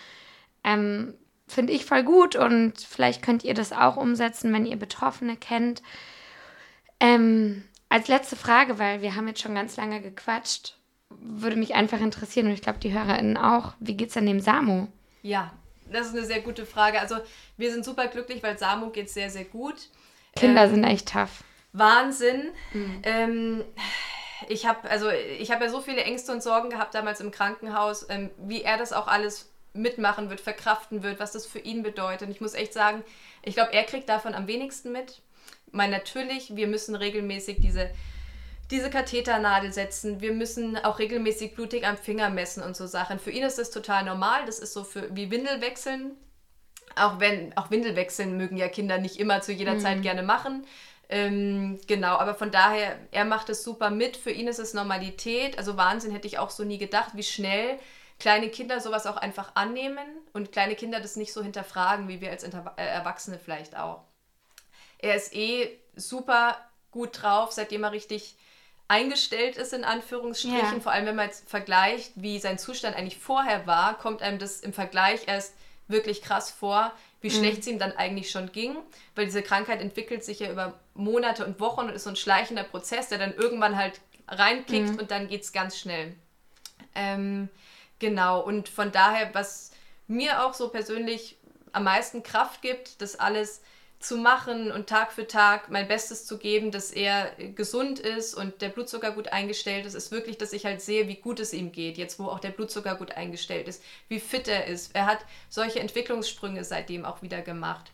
Ähm, Finde ich voll gut und vielleicht könnt ihr das auch umsetzen, wenn ihr Betroffene kennt. Ähm, als letzte Frage, weil wir haben jetzt schon ganz lange gequatscht, würde mich einfach interessieren und ich glaube die HörerInnen auch, wie geht es denn dem Samu? Ja, das ist eine sehr gute Frage. Also wir sind super glücklich, weil Samu geht sehr, sehr gut. Kinder ähm, sind echt tough. Wahnsinn. Mhm. Ähm, ich habe also ich habe ja so viele Ängste und Sorgen gehabt damals im Krankenhaus, ähm, wie er das auch alles mitmachen wird, verkraften wird, was das für ihn bedeutet. Und ich muss echt sagen, ich glaube, er kriegt davon am wenigsten mit. Ich meine, natürlich, wir müssen regelmäßig diese, diese Katheternadel setzen. Wir müssen auch regelmäßig blutig am Finger messen und so Sachen. Für ihn ist das total normal. Das ist so für, wie Windel wechseln. Auch wenn, auch Windel wechseln mögen ja Kinder nicht immer zu jeder mhm. Zeit gerne machen. Ähm, genau, aber von daher, er macht es super mit. Für ihn ist es Normalität. Also Wahnsinn hätte ich auch so nie gedacht, wie schnell kleine Kinder sowas auch einfach annehmen und kleine Kinder das nicht so hinterfragen, wie wir als Inter äh, Erwachsene vielleicht auch. Er ist eh super gut drauf, seitdem er richtig eingestellt ist, in Anführungsstrichen. Ja. Vor allem, wenn man jetzt vergleicht, wie sein Zustand eigentlich vorher war, kommt einem das im Vergleich erst wirklich krass vor, wie mhm. schlecht es ihm dann eigentlich schon ging, weil diese Krankheit entwickelt sich ja über Monate und Wochen und ist so ein schleichender Prozess, der dann irgendwann halt reinkickt mhm. und dann geht es ganz schnell. Ähm, genau, und von daher, was mir auch so persönlich am meisten Kraft gibt, das alles zu machen und Tag für Tag mein Bestes zu geben, dass er gesund ist und der Blutzucker gut eingestellt ist, ist wirklich, dass ich halt sehe, wie gut es ihm geht, jetzt wo auch der Blutzucker gut eingestellt ist, wie fit er ist. Er hat solche Entwicklungssprünge seitdem auch wieder gemacht.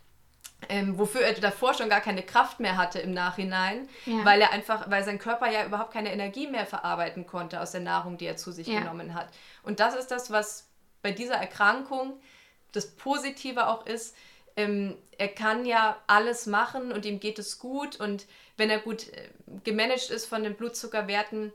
Ähm, wofür er davor schon gar keine Kraft mehr hatte im Nachhinein, ja. weil er einfach, weil sein Körper ja überhaupt keine Energie mehr verarbeiten konnte aus der Nahrung, die er zu sich ja. genommen hat. Und das ist das, was bei dieser Erkrankung das Positive auch ist, ähm, er kann ja alles machen und ihm geht es gut und wenn er gut äh, gemanagt ist von den Blutzuckerwerten,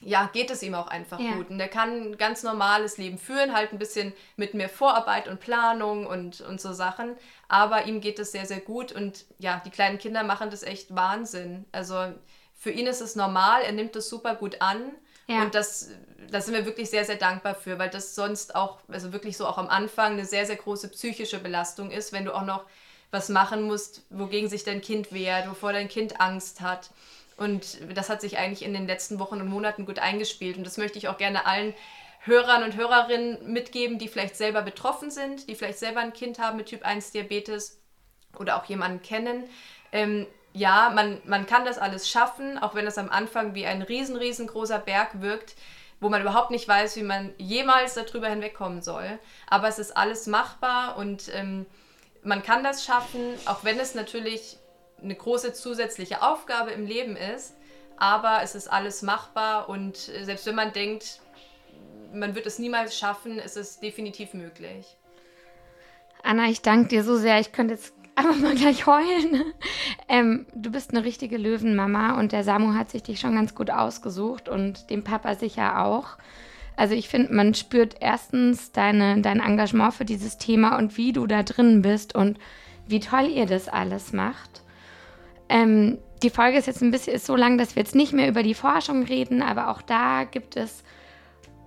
ja, geht es ihm auch einfach ja. gut. Und er kann ein ganz normales Leben führen, halt ein bisschen mit mehr Vorarbeit und Planung und, und so Sachen. Aber ihm geht es sehr, sehr gut. Und ja, die kleinen Kinder machen das echt Wahnsinn. Also für ihn ist es normal, er nimmt es super gut an. Ja. Und das, da sind wir wirklich sehr, sehr dankbar für, weil das sonst auch, also wirklich so auch am Anfang eine sehr, sehr große psychische Belastung ist, wenn du auch noch was machen musst, wogegen sich dein Kind wehrt, wovor dein Kind Angst hat. Und das hat sich eigentlich in den letzten Wochen und Monaten gut eingespielt. Und das möchte ich auch gerne allen Hörern und Hörerinnen mitgeben, die vielleicht selber betroffen sind, die vielleicht selber ein Kind haben mit Typ 1 Diabetes oder auch jemanden kennen. Ähm, ja, man, man kann das alles schaffen, auch wenn es am Anfang wie ein riesen, riesengroßer Berg wirkt, wo man überhaupt nicht weiß, wie man jemals darüber hinwegkommen soll. Aber es ist alles machbar und ähm, man kann das schaffen, auch wenn es natürlich eine große zusätzliche Aufgabe im Leben ist. Aber es ist alles machbar und äh, selbst wenn man denkt, man wird es niemals schaffen, ist es definitiv möglich. Anna, ich danke dir so sehr. Ich könnte jetzt einfach mal gleich heulen. Ähm, du bist eine richtige Löwenmama und der Samu hat sich dich schon ganz gut ausgesucht und dem Papa sicher auch. Also ich finde, man spürt erstens deine, dein Engagement für dieses Thema und wie du da drin bist und wie toll ihr das alles macht. Ähm, die Folge ist jetzt ein bisschen ist so lang, dass wir jetzt nicht mehr über die Forschung reden, aber auch da gibt es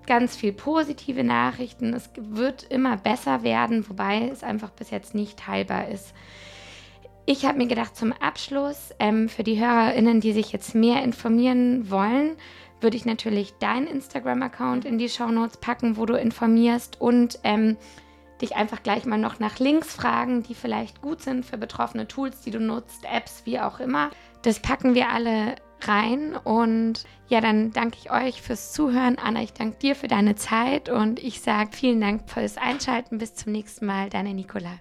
ganz viel positive Nachrichten. Es wird immer besser werden, wobei es einfach bis jetzt nicht teilbar ist. Ich habe mir gedacht, zum Abschluss, ähm, für die HörerInnen, die sich jetzt mehr informieren wollen, würde ich natürlich deinen Instagram-Account in die Show Notes packen, wo du informierst und ähm, dich einfach gleich mal noch nach Links fragen, die vielleicht gut sind für betroffene Tools, die du nutzt, Apps, wie auch immer. Das packen wir alle rein. Und ja, dann danke ich euch fürs Zuhören. Anna, ich danke dir für deine Zeit und ich sage vielen Dank fürs Einschalten. Bis zum nächsten Mal. Deine Nicola.